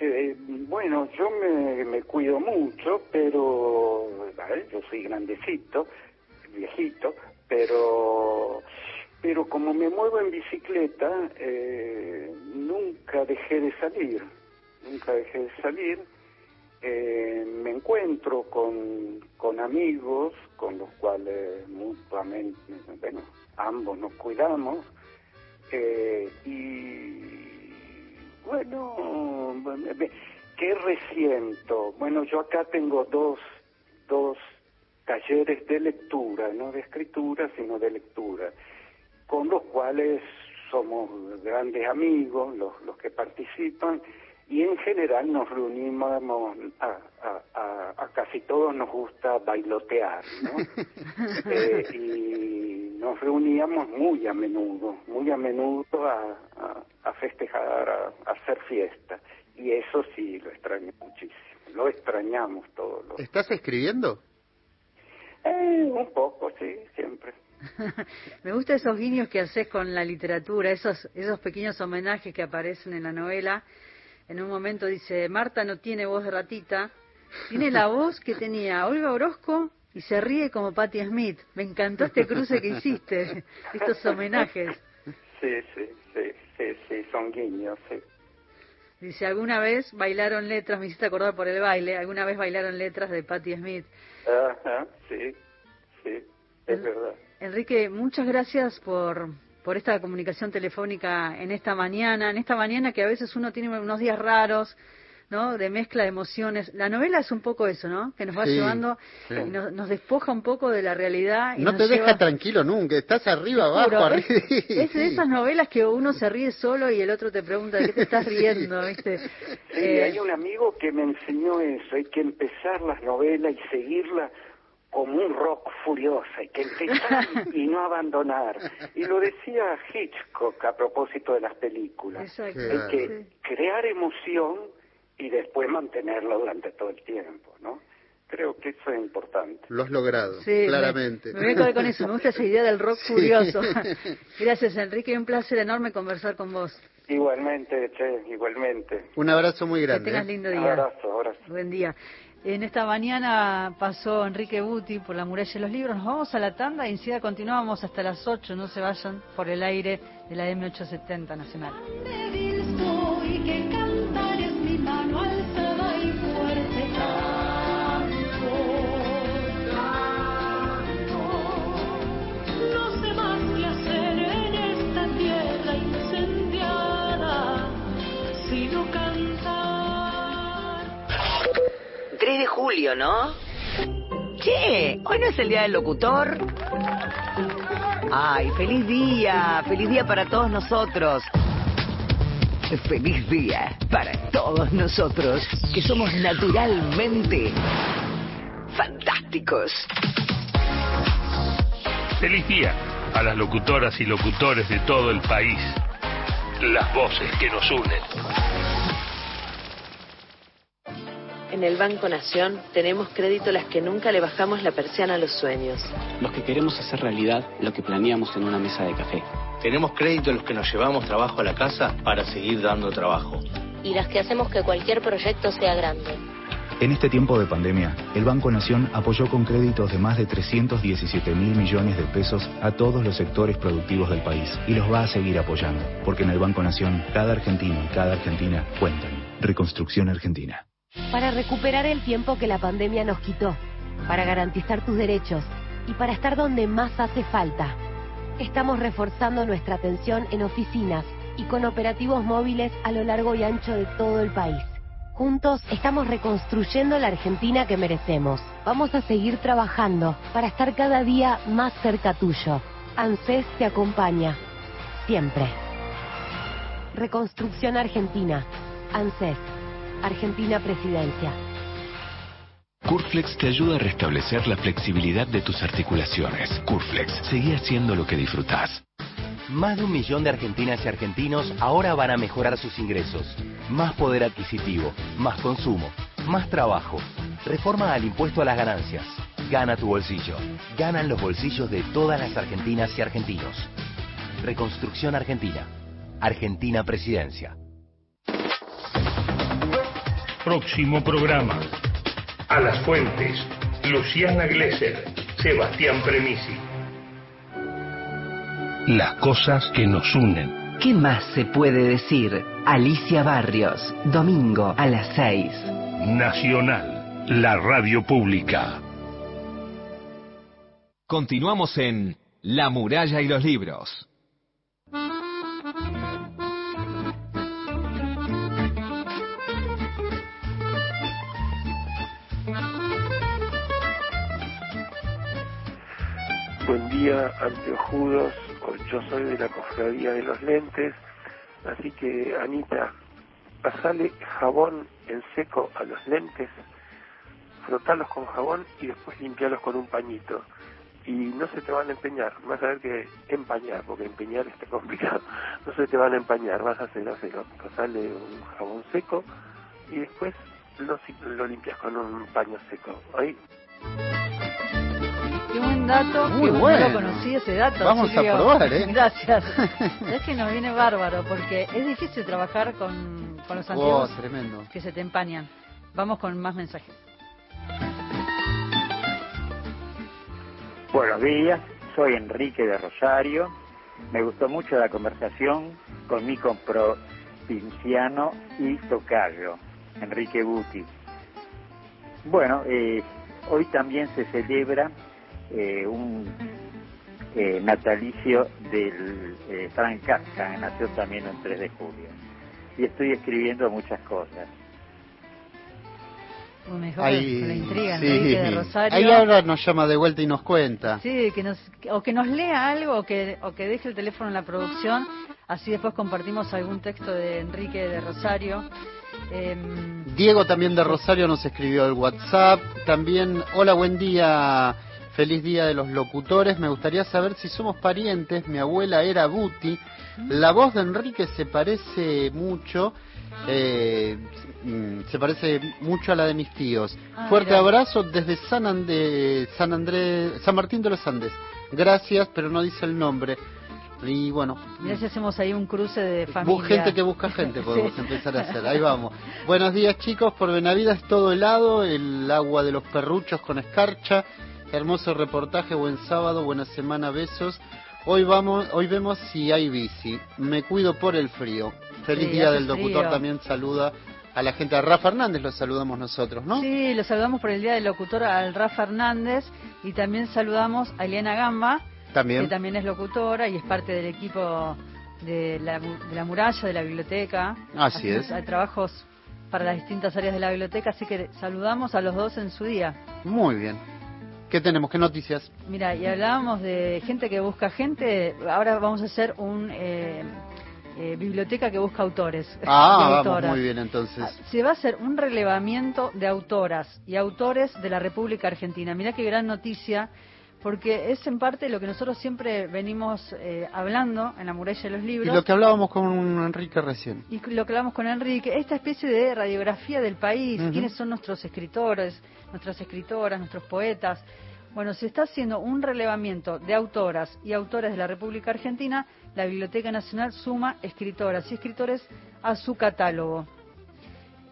Speaker 4: Eh, bueno, yo me, cuido mucho, pero yo soy grandecito, viejito, pero pero como me muevo en bicicleta, eh, nunca dejé de salir, nunca dejé de salir. Eh, me encuentro con, con amigos con los cuales mutuamente, bueno, ambos nos cuidamos. Eh, y bueno, ¿qué resiento? Bueno, yo acá tengo dos, dos talleres de lectura, no de escritura, sino de lectura, con los cuales somos grandes amigos, los, los que participan, y en general nos reunimos, a, a, a, a casi todos nos gusta bailotear, ¿no? [laughs] Eh, y nos reuníamos muy a menudo, muy a menudo a, a, a festejar, a, a hacer fiesta. Y eso sí, lo extraño muchísimo. Lo extrañamos todos. Los...
Speaker 3: ¿Estás escribiendo?
Speaker 4: Eh, un poco, sí, siempre. [laughs]
Speaker 2: Me gustan esos guiños que haces con la literatura, esos, esos pequeños homenajes que aparecen en la novela. En un momento dice, Marta no tiene voz de ratita, tiene la [laughs] voz que tenía Olga Orozco y se ríe como Patti Smith. Me encantó este cruce que hiciste, [laughs] estos homenajes.
Speaker 4: Sí, sí, sí, sí, sí, son guiños, sí.
Speaker 2: Dice, alguna vez bailaron letras, me hiciste acordar por el baile, alguna vez bailaron letras de Patti Smith.
Speaker 4: Ajá, sí, sí, es verdad.
Speaker 2: Enrique, muchas gracias por, por esta comunicación telefónica en esta mañana, en esta mañana que a veces uno tiene unos días raros, ¿no? De mezcla de emociones. La novela es un poco eso, ¿no? Que nos va
Speaker 3: Sí,
Speaker 2: llevando
Speaker 3: sí.
Speaker 2: y nos, nos despoja un poco de la realidad. Y
Speaker 3: No
Speaker 2: nos
Speaker 3: te deja tranquilo nunca, estás arriba, abajo,
Speaker 2: es,
Speaker 3: arriba.
Speaker 2: es de esas novelas que uno se ríe solo y el otro te pregunta de qué te estás [laughs]
Speaker 3: Sí.
Speaker 2: riendo, ¿viste?
Speaker 4: Sí,
Speaker 2: Eh,
Speaker 4: hay un amigo que me enseñó eso, hay que empezar las novelas y seguirlas como un rock furioso, hay que empezar [laughs] y no abandonar. Y lo decía Hitchcock a propósito de las películas.
Speaker 2: Exacto.
Speaker 4: Hay que crear emoción y después mantenerla durante todo el tiempo, ¿no? Creo que eso es importante.
Speaker 3: Lo has logrado,
Speaker 2: Sí, me-
Speaker 3: claramente.
Speaker 2: Me, voy a quedar con eso. Me gusta esa idea del rock [laughs]
Speaker 3: Sí.
Speaker 2: furioso. Gracias, Enrique. Un placer enorme conversar con vos.
Speaker 4: Igualmente, che, igualmente.
Speaker 3: Un abrazo muy
Speaker 2: Que
Speaker 3: grande.
Speaker 2: tengas
Speaker 3: ¿eh?
Speaker 2: lindo día.
Speaker 4: Abrazo, abrazo.
Speaker 2: Buen día. En esta mañana pasó Enrique Buti por la muralla de los libros. Nos vamos a la tanda y enseguida continuamos hasta las 8. No se vayan por el aire de la M870 Nacional.
Speaker 10: 3 de julio, ¿no? Che, ¿hoy no es el día del locutor? Ay, feliz día, feliz día para todos nosotros. Feliz día para todos nosotros, que somos naturalmente fantásticos.
Speaker 1: Feliz día a las locutoras y locutores de todo el país. Las voces que nos unen.
Speaker 11: En el Banco Nación tenemos crédito las que nunca le bajamos la persiana a los sueños.
Speaker 12: Los que queremos hacer realidad lo que planeamos en una mesa de café.
Speaker 13: Tenemos crédito los que nos llevamos trabajo a la casa para seguir dando trabajo.
Speaker 14: y las que hacemos que cualquier proyecto sea grande.
Speaker 15: En este tiempo de pandemia, el Banco Nación apoyó con créditos de más de 317 mil millones de pesos a todos los sectores productivos del país y los va a seguir apoyando, porque en el Banco Nación cada argentino y cada argentina cuentan. Reconstrucción Argentina.
Speaker 16: Para recuperar el tiempo que la pandemia nos quitó, para garantizar tus derechos y para estar donde más hace falta. Estamos reforzando nuestra atención en oficinas y con operativos móviles a lo largo y ancho de todo el país. Juntos estamos reconstruyendo la Argentina que merecemos. Vamos a seguir trabajando para estar cada día más cerca tuyo. ANSES te acompaña. Siempre. Reconstrucción Argentina. ANSES. Argentina Presidencia.
Speaker 17: Curflex te ayuda a restablecer la flexibilidad de tus articulaciones. Curflex, seguí haciendo lo que disfrutás.
Speaker 18: Más de un millón de argentinas y argentinos ahora van a mejorar sus ingresos. Más poder adquisitivo, más consumo, más trabajo. Reforma al impuesto a las ganancias. Gana tu bolsillo. Ganan los bolsillos de todas las argentinas y argentinos. Reconstrucción Argentina. Argentina Presidencia.
Speaker 1: Próximo programa. A las fuentes. Luciana Glesser. Sebastián Premisi. Las cosas que nos unen.
Speaker 10: ¿Qué más se puede decir? Alicia Barrios, domingo a las 6.
Speaker 1: Nacional. La radio pública.
Speaker 19: Continuamos en La muralla y los libros.
Speaker 20: Buen día, anteojudos. Yo soy de la cofradía de los lentes. Así que, Anita, pasale jabón en seco a los lentes, frotarlos con jabón y después limpiarlos con un pañito. Y no se te van a empeñar, vas a ver que empañar, porque empeñar está complicado. [laughs] No se te van a empañar, vas a hacerlo. Pasale un jabón seco y después lo, lo limpias con un paño seco. Ahí
Speaker 2: Qué buen dato,
Speaker 3: Muy
Speaker 2: que no
Speaker 3: bueno.
Speaker 2: lo conocí ese dato.
Speaker 3: Vamos a probar, ¿eh?
Speaker 2: Gracias. [laughs] es que nos viene bárbaro, porque es difícil trabajar con, con los
Speaker 3: Oh,
Speaker 2: antiguos
Speaker 3: tremendo.
Speaker 2: que se te empañan. Vamos con más mensajes.
Speaker 21: Buenos días, soy Enrique de Rosario. Me gustó mucho la conversación con mi comprovinciano y tocayo, Enrique Buti. Bueno, eh, hoy también se celebra eh, un eh, natalicio del eh, Frank Kafka, que nació también el 3 de julio. Y estoy escribiendo muchas cosas.
Speaker 2: Uy, me dejó
Speaker 3: Ahí,
Speaker 2: la intriga,
Speaker 3: sí.
Speaker 2: De Rosario.
Speaker 3: Ahí ahora nos llama de vuelta y nos cuenta.
Speaker 2: Sí, que nos, o que nos lea algo o que, o que deje el teléfono en la producción, así después compartimos algún texto de Enrique de Rosario. Em,
Speaker 3: Diego también de Rosario nos escribió el WhatsApp. También, hola, buen día. Feliz día de los locutores. Me gustaría saber si somos parientes. Mi abuela era Buti. La voz de Enrique se parece mucho. eh, mm, se parece mucho a la de mis tíos.
Speaker 2: Ah,
Speaker 3: Fuerte
Speaker 2: mira.
Speaker 3: abrazo desde San, Ande- San Andrés, San Martín de los Andes. Gracias, pero no dice el nombre. Y bueno,
Speaker 2: mirá si hacemos ahí un cruce de familia.
Speaker 3: Gente que busca gente [laughs] podemos
Speaker 2: Sí.
Speaker 3: empezar a hacer. Ahí vamos. Buenos días chicos, por Benavides todo helado, el agua de los perruchos con escarcha. Hermoso reportaje, buen sábado, buena semana, besos. Hoy vamos, hoy vemos si hay bici. Me cuido por el frío. Feliz
Speaker 2: Sí,
Speaker 3: día del locutor
Speaker 2: frío.
Speaker 3: también saluda a la gente. A Rafa Hernández lo saludamos nosotros, ¿no?
Speaker 2: Sí, lo saludamos por el Día del Locutor al Rafa Hernández y también saludamos a Eliana Gamba,
Speaker 3: También.
Speaker 2: que también es locutora y es parte del equipo de la, de la muralla, de la biblioteca.
Speaker 3: Así es.
Speaker 2: Hay trabajos para las distintas áreas de la biblioteca, así que saludamos a los dos en su día.
Speaker 3: Muy bien. ¿Qué tenemos? ¿Qué noticias?
Speaker 2: Mira, y hablábamos de gente que busca gente, ahora vamos a hacer un eh, eh, biblioteca que busca autores.
Speaker 3: Ah, [laughs] vamos, muy bien entonces.
Speaker 2: Se va a hacer un relevamiento de autoras y autores de la República Argentina. Mirá qué gran noticia, porque es en parte lo que nosotros siempre venimos eh, hablando en la muralla de los
Speaker 3: Y
Speaker 2: libros.
Speaker 3: lo que hablábamos con Enrique recién.
Speaker 2: Y lo que hablamos con Enrique, esta especie de radiografía del país, quiénes son nuestros escritores, nuestras escritoras, nuestros poetas. Bueno, se está haciendo un relevamiento de autoras y autores de la República Argentina. La Biblioteca Nacional suma escritoras y escritores a su catálogo.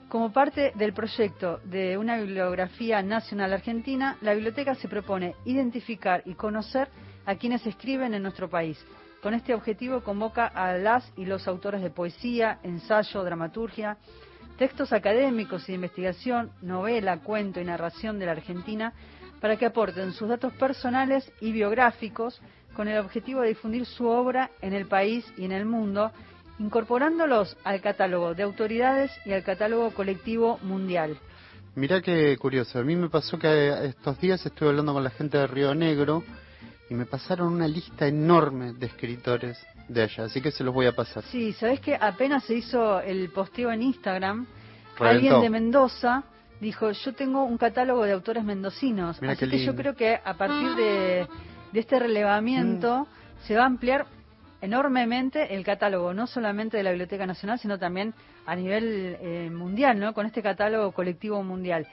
Speaker 2: Como parte del proyecto de una bibliografía nacional argentina, la biblioteca se propone identificar y conocer a quienes escriben en nuestro país. Con este objetivo convoca a las y los autores de poesía, ensayo, dramaturgia, textos académicos y de investigación, novela, cuento y narración de la Argentina para que aporten sus datos personales y biográficos con el objetivo de difundir su obra en el país y en el mundo, incorporándolos al catálogo de autoridades y al catálogo colectivo mundial.
Speaker 3: Mirá qué curioso. A mí me pasó que estos días estuve hablando con la gente de Río Negro y me pasaron una lista enorme de escritores de allá, así que se los voy a pasar.
Speaker 2: Sí, ¿sabés que apenas se hizo el posteo en Instagram?
Speaker 3: Reventó.
Speaker 2: Alguien de Mendoza dijo, yo tengo un catálogo de autores mendocinos.
Speaker 3: Mirá
Speaker 2: Así que yo creo que a partir de, de este relevamiento
Speaker 3: Mm.
Speaker 2: se va a ampliar enormemente el catálogo, no solamente de la Biblioteca Nacional, sino también a nivel eh, mundial, ¿no? Con este catálogo colectivo mundial.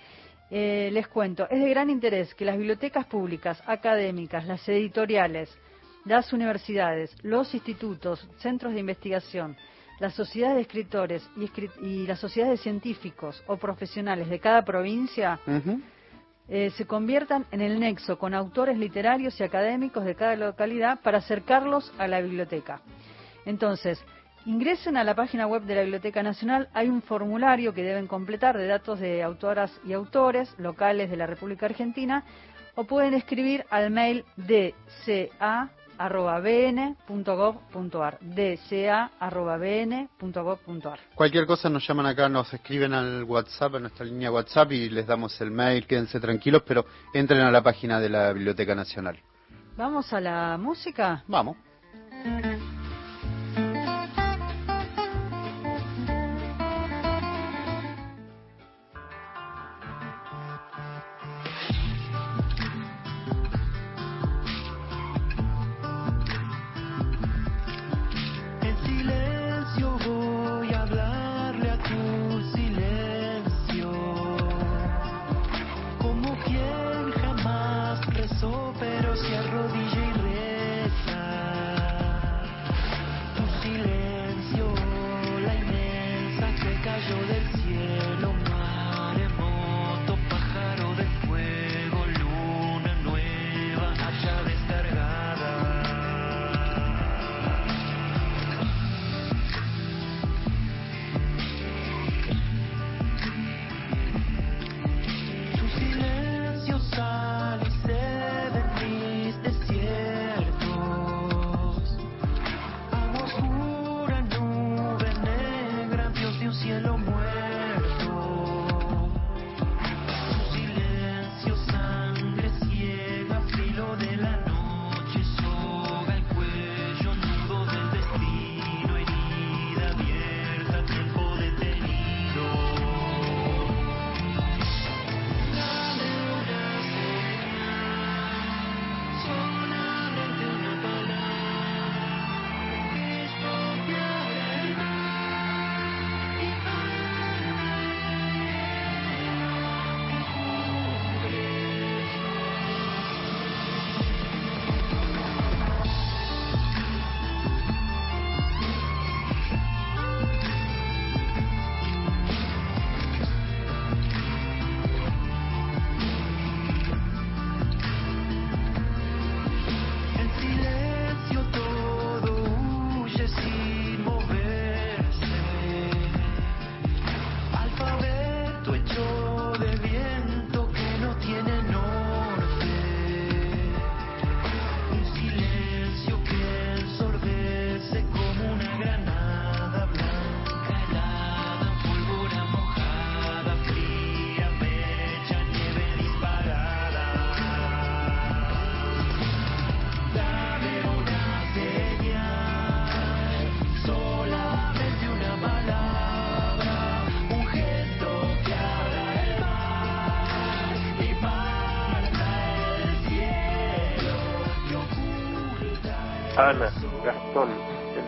Speaker 2: Eh, les cuento, es de gran interés que las bibliotecas públicas, académicas, las editoriales, las universidades, los institutos, centros de investigación, las sociedades de escritores y, las sociedades de científicos o profesionales de cada provincia. Eh, se conviertan en el nexo con autores literarios y académicos de cada localidad para acercarlos a la biblioteca. Entonces, ingresen a la página web de la Biblioteca Nacional, hay un formulario que deben completar de datos de autoras y autores locales de la República Argentina o pueden escribir al mail dca.bn.gov.ar dca.bn.gov.ar
Speaker 3: Cualquier cosa nos llaman acá, nos escriben al WhatsApp, a nuestra línea WhatsApp y les damos el mail, quédense tranquilos, pero entren a la página de la Biblioteca Nacional.
Speaker 2: ¿Vamos a la música?
Speaker 3: Vamos.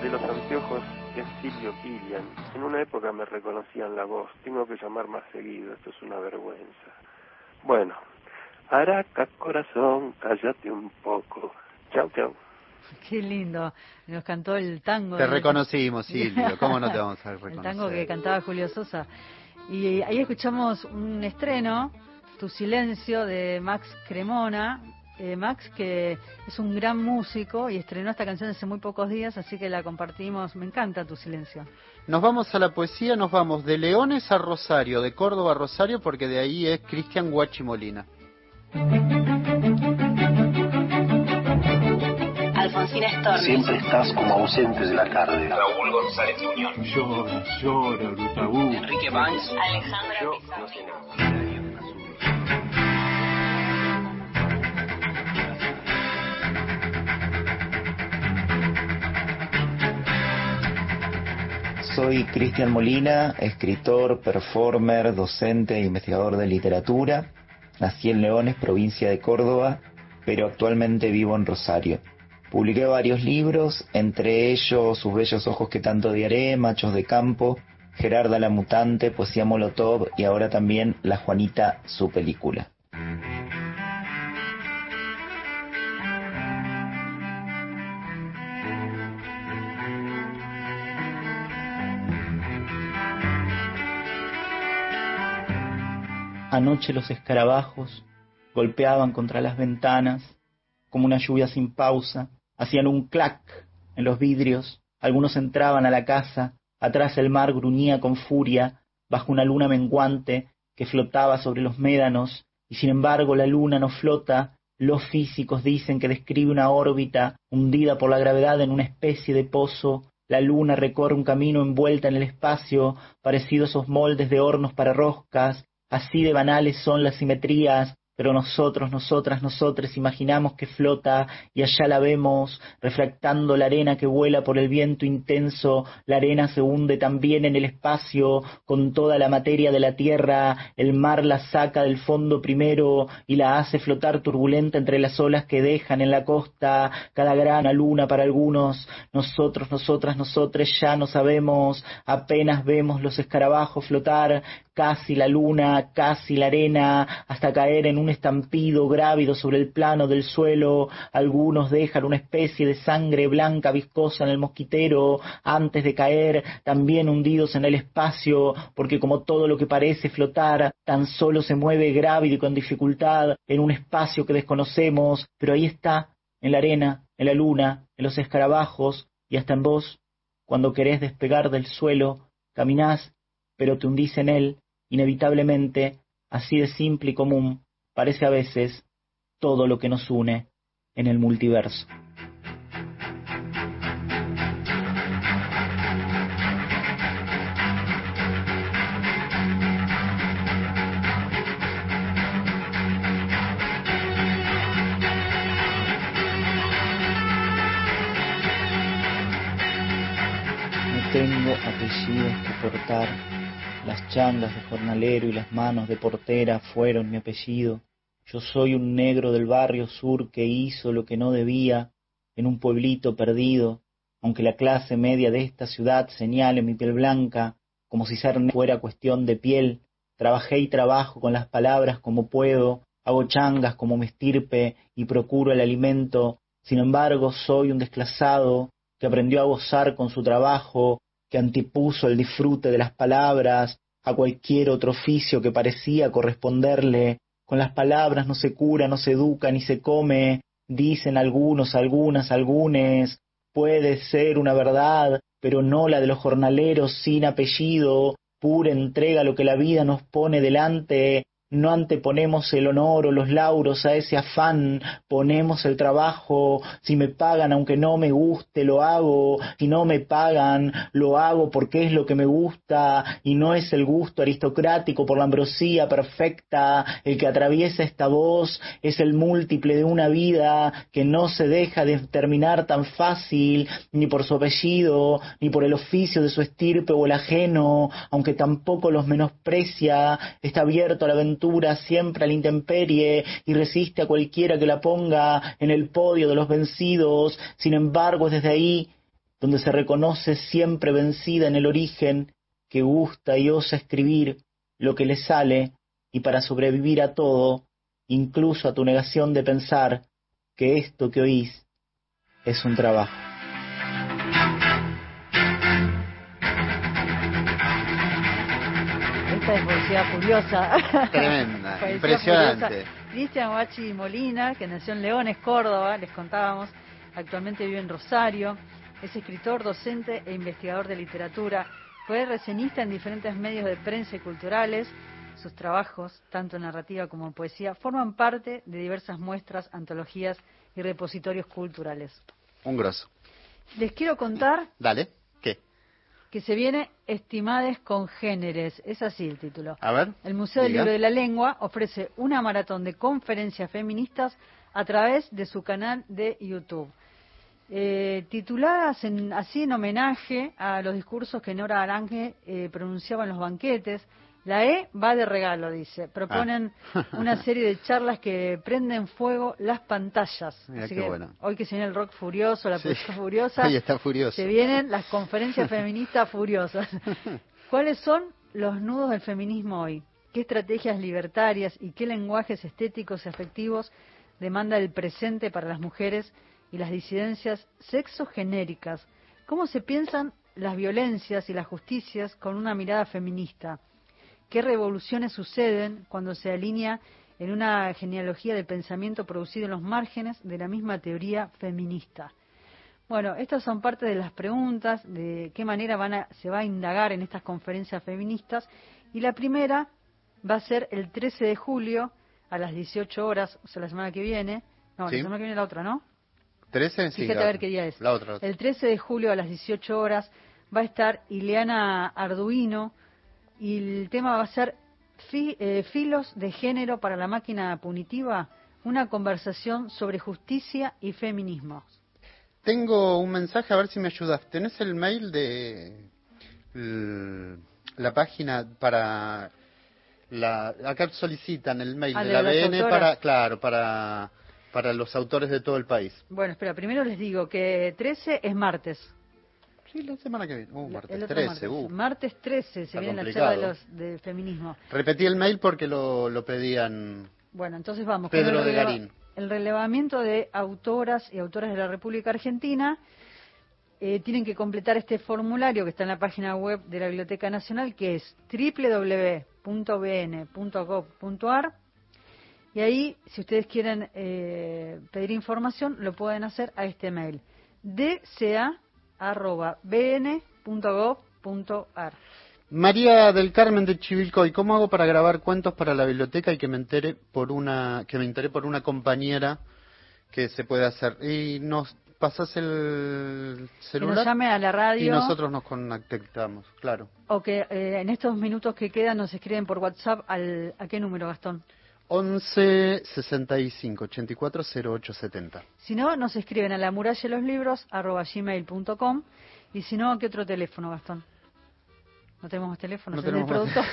Speaker 20: De los anteojos es Silvio Kilian. En una época me reconocían la voz. Tengo que llamar más seguido. Esto es una vergüenza. Bueno, Araca, corazón, cállate un poco. Chau, chau.
Speaker 2: Qué lindo. Nos cantó el tango.
Speaker 3: Te
Speaker 2: ¿no?
Speaker 3: reconocimos, Silvio. ¿Cómo no te vamos a [laughs]
Speaker 2: El
Speaker 3: reconocer?
Speaker 2: tango que cantaba Julio Sosa. Y ahí escuchamos un estreno, Tu Silencio, de Max Cremona. Eh, Max, que es un gran músico y estrenó esta canción hace muy pocos días, así que la compartimos. Me encanta Tu Silencio.
Speaker 3: Nos vamos a la poesía, nos vamos de Leones a Rosario, de Córdoba a Rosario, porque de ahí es Cristian Guachimolina.
Speaker 22: Alfonsina Storni.
Speaker 23: Siempre estás como ausente de la tarde.
Speaker 22: Raúl González Muñoz.
Speaker 23: Llora, llora.
Speaker 22: Enrique Banks. Alejandra Pizarro.
Speaker 24: Soy Cristian Molina, escritor, performer, docente e investigador de literatura. Nací en Leones, provincia de Córdoba, pero actualmente vivo en Rosario. Publiqué varios libros, entre ellos Sus bellos ojos que tanto odiaré, Machos de campo, Gerarda la mutante, Poesía Molotov y ahora también La Juanita, su película. Anoche los escarabajos golpeaban contra las ventanas como una lluvia sin pausa, hacían un clac en los vidrios, algunos entraban a la casa, atrás el mar gruñía con furia bajo una luna menguante que flotaba sobre los médanos, y sin embargo la luna no flota, los físicos dicen que describe una órbita hundida por la gravedad en una especie de pozo, la luna recorre un camino envuelta en el espacio, parecido a esos moldes de hornos para roscas, Así de banales son las simetrías, pero nosotros, nosotras, nosotres imaginamos que flota y allá la vemos, refractando la arena que vuela por el viento intenso, la arena se hunde también en el espacio, con toda la materia de la tierra, el mar la saca del fondo primero y la hace flotar turbulenta entre las olas que dejan en la costa, cada grana luna para algunos, nosotros, nosotras, nosotres ya no sabemos, apenas vemos los escarabajos flotar, casi la luna, casi la arena, hasta caer en un estampido grávido sobre el plano del suelo. Algunos dejan una especie de sangre blanca viscosa en el mosquitero antes de caer, también hundidos en el espacio, porque como todo lo que parece flotar, tan solo se mueve grávido y con dificultad en un espacio que desconocemos, pero ahí está, en la arena, en la luna, en los escarabajos y hasta en vos. Cuando querés despegar del suelo, caminás, pero te hundís en él, inevitablemente, así de simple y común, parece a veces todo lo que nos une en el multiverso. Que portar, las changas de jornalero y las manos de portera fueron mi apellido. Yo soy un negro del barrio sur que hizo lo que no debía en un pueblito perdido, aunque la clase media de esta ciudad señale mi piel blanca, como si ser fuera cuestión de piel. Trabajé y trabajo con las palabras como puedo, hago changas como me estirpe y procuro el alimento. Sin embargo, soy un desclasado que aprendió a gozar con su trabajo, que antepuso el disfrute de las palabras a cualquier otro oficio que parecía corresponderle. Con las palabras no se cura, no se educa, ni se come, dicen algunos, algunas, algunes. Puede ser una verdad, pero no la de los jornaleros sin apellido, pura entrega a lo que la vida nos pone delante, no anteponemos el honor o los lauros a ese afán, ponemos el trabajo, si me pagan aunque no me guste, lo hago, si no me pagan, lo hago porque es lo que me gusta. Y no es el gusto aristocrático por la ambrosía perfecta, el que atraviesa esta voz. Es el múltiple de una vida que no se deja de terminar tan fácil, ni por su apellido, ni por el oficio de su estirpe o el ajeno, aunque tampoco los menosprecia, está abierto a la siempre a la intemperie y resiste a cualquiera que la ponga en el podio de los vencidos. Sin embargo, es desde ahí donde se reconoce siempre vencida en el origen, que gusta y osa escribir lo que le sale y para sobrevivir a todo, incluso a tu negación de pensar que esto que oís es un trabajo.
Speaker 2: Poesía furiosa. [laughs]
Speaker 3: Tremenda, impresionante.
Speaker 2: Cristian Guachi Molina, que nació en Leones, Córdoba, les contábamos, actualmente vive en Rosario, es escritor, docente e investigador de literatura, fue reseñista en diferentes medios de prensa y culturales, sus trabajos, tanto en narrativa como en poesía, forman parte de diversas muestras, antologías y repositorios culturales.
Speaker 3: Un grosso.
Speaker 2: Les quiero contar
Speaker 3: Dale.
Speaker 2: Que se viene Estimades Congéneres, es así el título.
Speaker 3: A ver.
Speaker 2: El Museo del. Libro de la Lengua ofrece una maratón de conferencias feministas a través de su canal de YouTube. Eh, tituladas en- así en homenaje a los discursos que Nora Aranje eh, pronunciaba en los banquetes. La E va de regalo, dice. Proponen
Speaker 3: Ah.
Speaker 2: una [laughs] serie de charlas que prenden fuego las pantallas.
Speaker 3: Mira
Speaker 2: Así
Speaker 3: qué
Speaker 2: que
Speaker 3: bueno.
Speaker 2: hoy que se viene el rock furioso, la
Speaker 3: Sí.
Speaker 2: poesía furiosa,
Speaker 3: Hoy está furioso.
Speaker 2: se vienen las conferencias feministas furiosas. [laughs] ¿Cuáles son los nudos del feminismo hoy? ¿Qué estrategias libertarias y qué lenguajes estéticos y afectivos demanda el presente para las mujeres y las disidencias sexogenéricas? ¿Cómo se piensan las violencias y las justicias con una mirada feminista? ¿Qué revoluciones suceden cuando se alinea en una genealogía del pensamiento producido en los márgenes de la misma teoría feminista? Bueno, estas son parte de las preguntas de qué manera van a- se va a indagar en estas conferencias feministas. Y la primera va a ser el 13 de julio a las 18 horas, o sea, la semana que viene. No,
Speaker 3: Sí.
Speaker 2: la semana que viene la otra, ¿no?
Speaker 3: 13, sí.
Speaker 2: Fíjate a ver qué día es.
Speaker 3: La otra. la otra.
Speaker 2: El 13 de julio a las 18 horas va a estar Ileana Arduino y el tema va a ser fi- eh, Filos de Género para la Máquina Punitiva, una conversación sobre justicia y feminismo.
Speaker 3: Tengo un mensaje, a ver si me ayudas. ¿Tenés el mail de la página para la acá solicitan el mail
Speaker 2: Ah,
Speaker 3: de la BN para claro, para para los autores de todo el país.
Speaker 2: Bueno, espera, primero les digo que 13 es martes.
Speaker 3: Sí, la semana que viene. Uh, martes
Speaker 2: El otro
Speaker 3: 13,
Speaker 2: martes.
Speaker 3: uh.
Speaker 2: Martes 13 se viene la charla de los, del feminismo.
Speaker 3: Repetí el mail porque lo, lo pedían
Speaker 2: Bueno, entonces vamos.
Speaker 3: Pedro de Garín.
Speaker 2: El relevamiento de autoras y autores de la República Argentina. Eh, tienen que completar este formulario que está en la página web de la Biblioteca Nacional, que es www.bn.gov.ar. Y ahí, si ustedes quieren eh, pedir información, lo pueden hacer a este mail. dca.bn.gov.ar.
Speaker 3: María del Carmen de Chivilcoy, ¿cómo hago para grabar cuentos para la biblioteca y que me entere por una que me enteré por una compañera que se puede hacer? Y nos pasas el
Speaker 2: Que
Speaker 3: celular
Speaker 2: nos llame a la radio.
Speaker 3: y nosotros nos conectamos, claro.
Speaker 2: O que eh, en estos minutos que quedan nos escriben por WhatsApp al, ¿a qué número, Gastón?
Speaker 3: 11 65 84 08 70.
Speaker 2: Si no, nos escriben a la muralla de los libros arroba gmail.com y si no, ¿a qué otro teléfono, Gastón? No tenemos más teléfono,
Speaker 3: No
Speaker 2: ¿es el productor.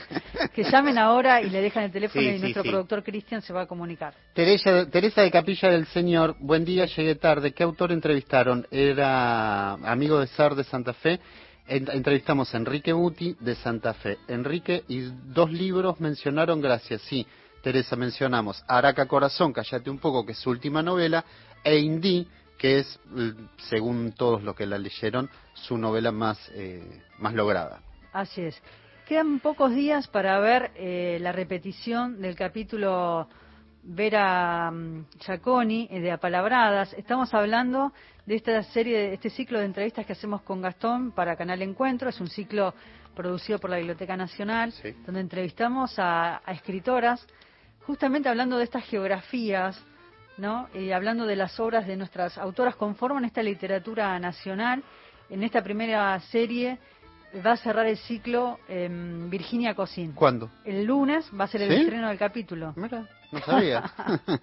Speaker 2: [laughs] que llamen ahora y le dejan el teléfono
Speaker 3: Sí,
Speaker 2: y
Speaker 3: sí,
Speaker 2: nuestro
Speaker 3: sí.
Speaker 2: productor Cristian se va a comunicar.
Speaker 3: Teresa, Teresa de Capilla del Señor, buen día, llegué tarde. ¿Qué autor entrevistaron? Era amigo de SAR de Santa Fe. En- entrevistamos a Enrique Buti de Santa Fe. Enrique y dos libros mencionaron, gracias, sí. Teresa, mencionamos Araca Corazón, Cállate un poco, que es su última novela, e Indí, que es, l- según todos los que la leyeron, su novela más, eh, más lograda.
Speaker 2: Así es. Quedan pocos días para ver eh, la repetición del capítulo Vera mm, Giaconi eh, de Apalabradas. Estamos hablando de esta serie, de este ciclo de entrevistas que hacemos con Gastón para Canal Encuentro. Es un ciclo producido por la Biblioteca Nacional, donde entrevistamos a, a escritoras, justamente hablando de estas geografías, ¿no? Y hablando de las obras de nuestras autoras conforman esta literatura nacional. En esta primera serie va a cerrar el ciclo em, Virginia Cosín.
Speaker 3: ¿Cuándo?
Speaker 2: El lunes va a ser el
Speaker 3: ¿Sí?
Speaker 2: estreno del capítulo.
Speaker 3: No sabía.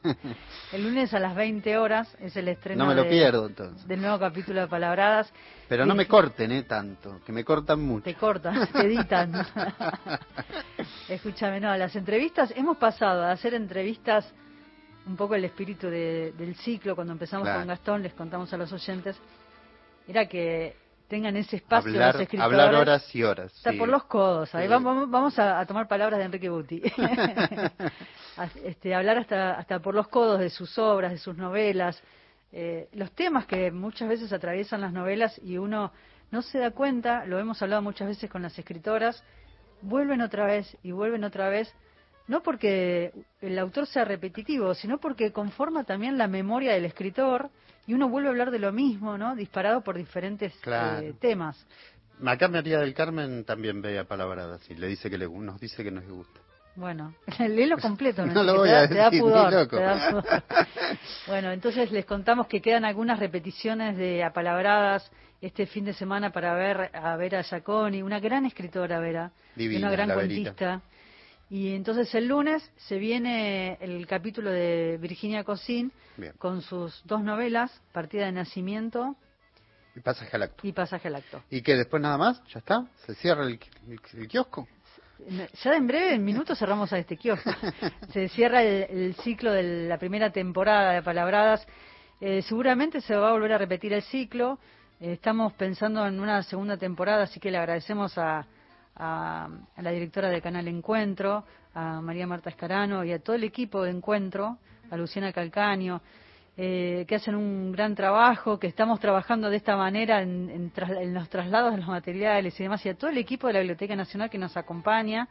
Speaker 3: [laughs]
Speaker 2: El lunes a las 20 horas es el estreno
Speaker 3: no me lo
Speaker 2: de-
Speaker 3: pierdo entonces.
Speaker 2: del nuevo capítulo de Palabradas.
Speaker 3: Pero no me corten, ¿eh? Tanto, que me cortan mucho.
Speaker 2: Te cortan, [laughs] te editan. [laughs] Escúchame, no, las entrevistas, hemos pasado a hacer entrevistas, un poco el espíritu de- del ciclo, cuando empezamos
Speaker 3: Claro.
Speaker 2: con Gastón, les contamos a los oyentes, era que tengan ese espacio
Speaker 3: Hablar,
Speaker 2: los escritores.
Speaker 3: hablar horas y horas.
Speaker 2: Está
Speaker 3: sí.
Speaker 2: por los codos. Ahí
Speaker 3: Sí.
Speaker 2: vamos, vamos a, a tomar palabras de Enrique Buti. [laughs] [laughs] Este, hablar hasta, hasta por los codos de sus obras, de sus novelas, eh, los temas que muchas veces atraviesan las novelas y uno no se da cuenta, lo hemos hablado muchas veces con las escritoras, vuelven otra vez y vuelven otra vez, no porque el autor sea repetitivo, sino porque conforma también la memoria del escritor y uno vuelve a hablar de lo mismo, ¿no? Disparado por diferentes
Speaker 3: Claro.
Speaker 2: eh, temas.
Speaker 3: Acá María del Carmen también ve a palabradas y le dice que le, nos dice que nos gusta.
Speaker 2: Bueno, [laughs] léelo completo,
Speaker 3: No [laughs]
Speaker 2: Es
Speaker 3: lo voy
Speaker 2: te
Speaker 3: a
Speaker 2: te da
Speaker 3: decir,
Speaker 2: pudor,
Speaker 3: loco.
Speaker 2: te da pudor. [laughs] Bueno, entonces les contamos que quedan algunas repeticiones de apalabradas este fin de semana para ver a Vera Giaconi, una gran escritora Vera, y
Speaker 3: Divina,
Speaker 2: una gran
Speaker 3: la Verita.
Speaker 2: Y entonces el lunes se viene el capítulo de Virginia Cosín
Speaker 3: Bien.
Speaker 2: con sus dos novelas, Partida de Nacimiento
Speaker 3: Y pasaje al acto.
Speaker 2: y Pasaje al Acto.
Speaker 3: ¿Y que después nada más? ¿Ya está? ¿Se cierra el, el- el kiosco?
Speaker 2: Ya en breve, en minutos, cerramos a este kiosco. [laughs] Se cierra el, el ciclo de la primera temporada de Palabradas. Eh, seguramente se va a volver a repetir el ciclo. Eh, estamos pensando en una segunda temporada, así que le agradecemos a, a- la directora del canal Encuentro, a María Marta Escarano y a todo el equipo de Encuentro, a Luciana Calcaño, eh, que hacen un gran trabajo, que estamos trabajando de esta manera en, en los traslados de los materiales y demás, y a todo el equipo de la Biblioteca Nacional que nos acompaña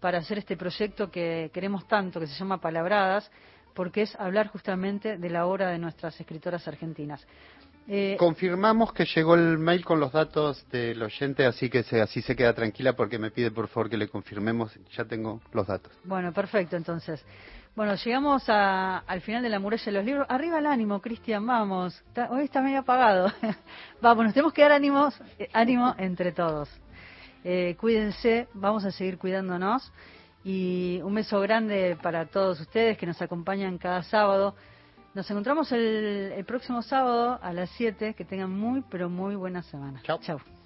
Speaker 2: para hacer este proyecto que queremos tanto, que se llama Palabradas, porque es hablar justamente de la obra de nuestras escritoras argentinas. Eh,
Speaker 3: Confirmamos que llegó el mail con los datos del oyente, así que se, así se queda tranquila porque me pide por favor que le confirmemos. Ya tengo los datos.
Speaker 2: Bueno, perfecto, entonces. Bueno, llegamos a- al final de la muralla de los libros. Arriba el ánimo, Cristian, vamos. Está- hoy está medio apagado. [laughs] vamos, nos tenemos que dar ánimos, eh, ánimo entre todos. Eh, cuídense, vamos a seguir cuidándonos. Y un beso grande para todos ustedes que nos acompañan cada sábado. Nos encontramos el, el próximo sábado a las 7. Que tengan muy, pero muy buena semana. Chao. Chao.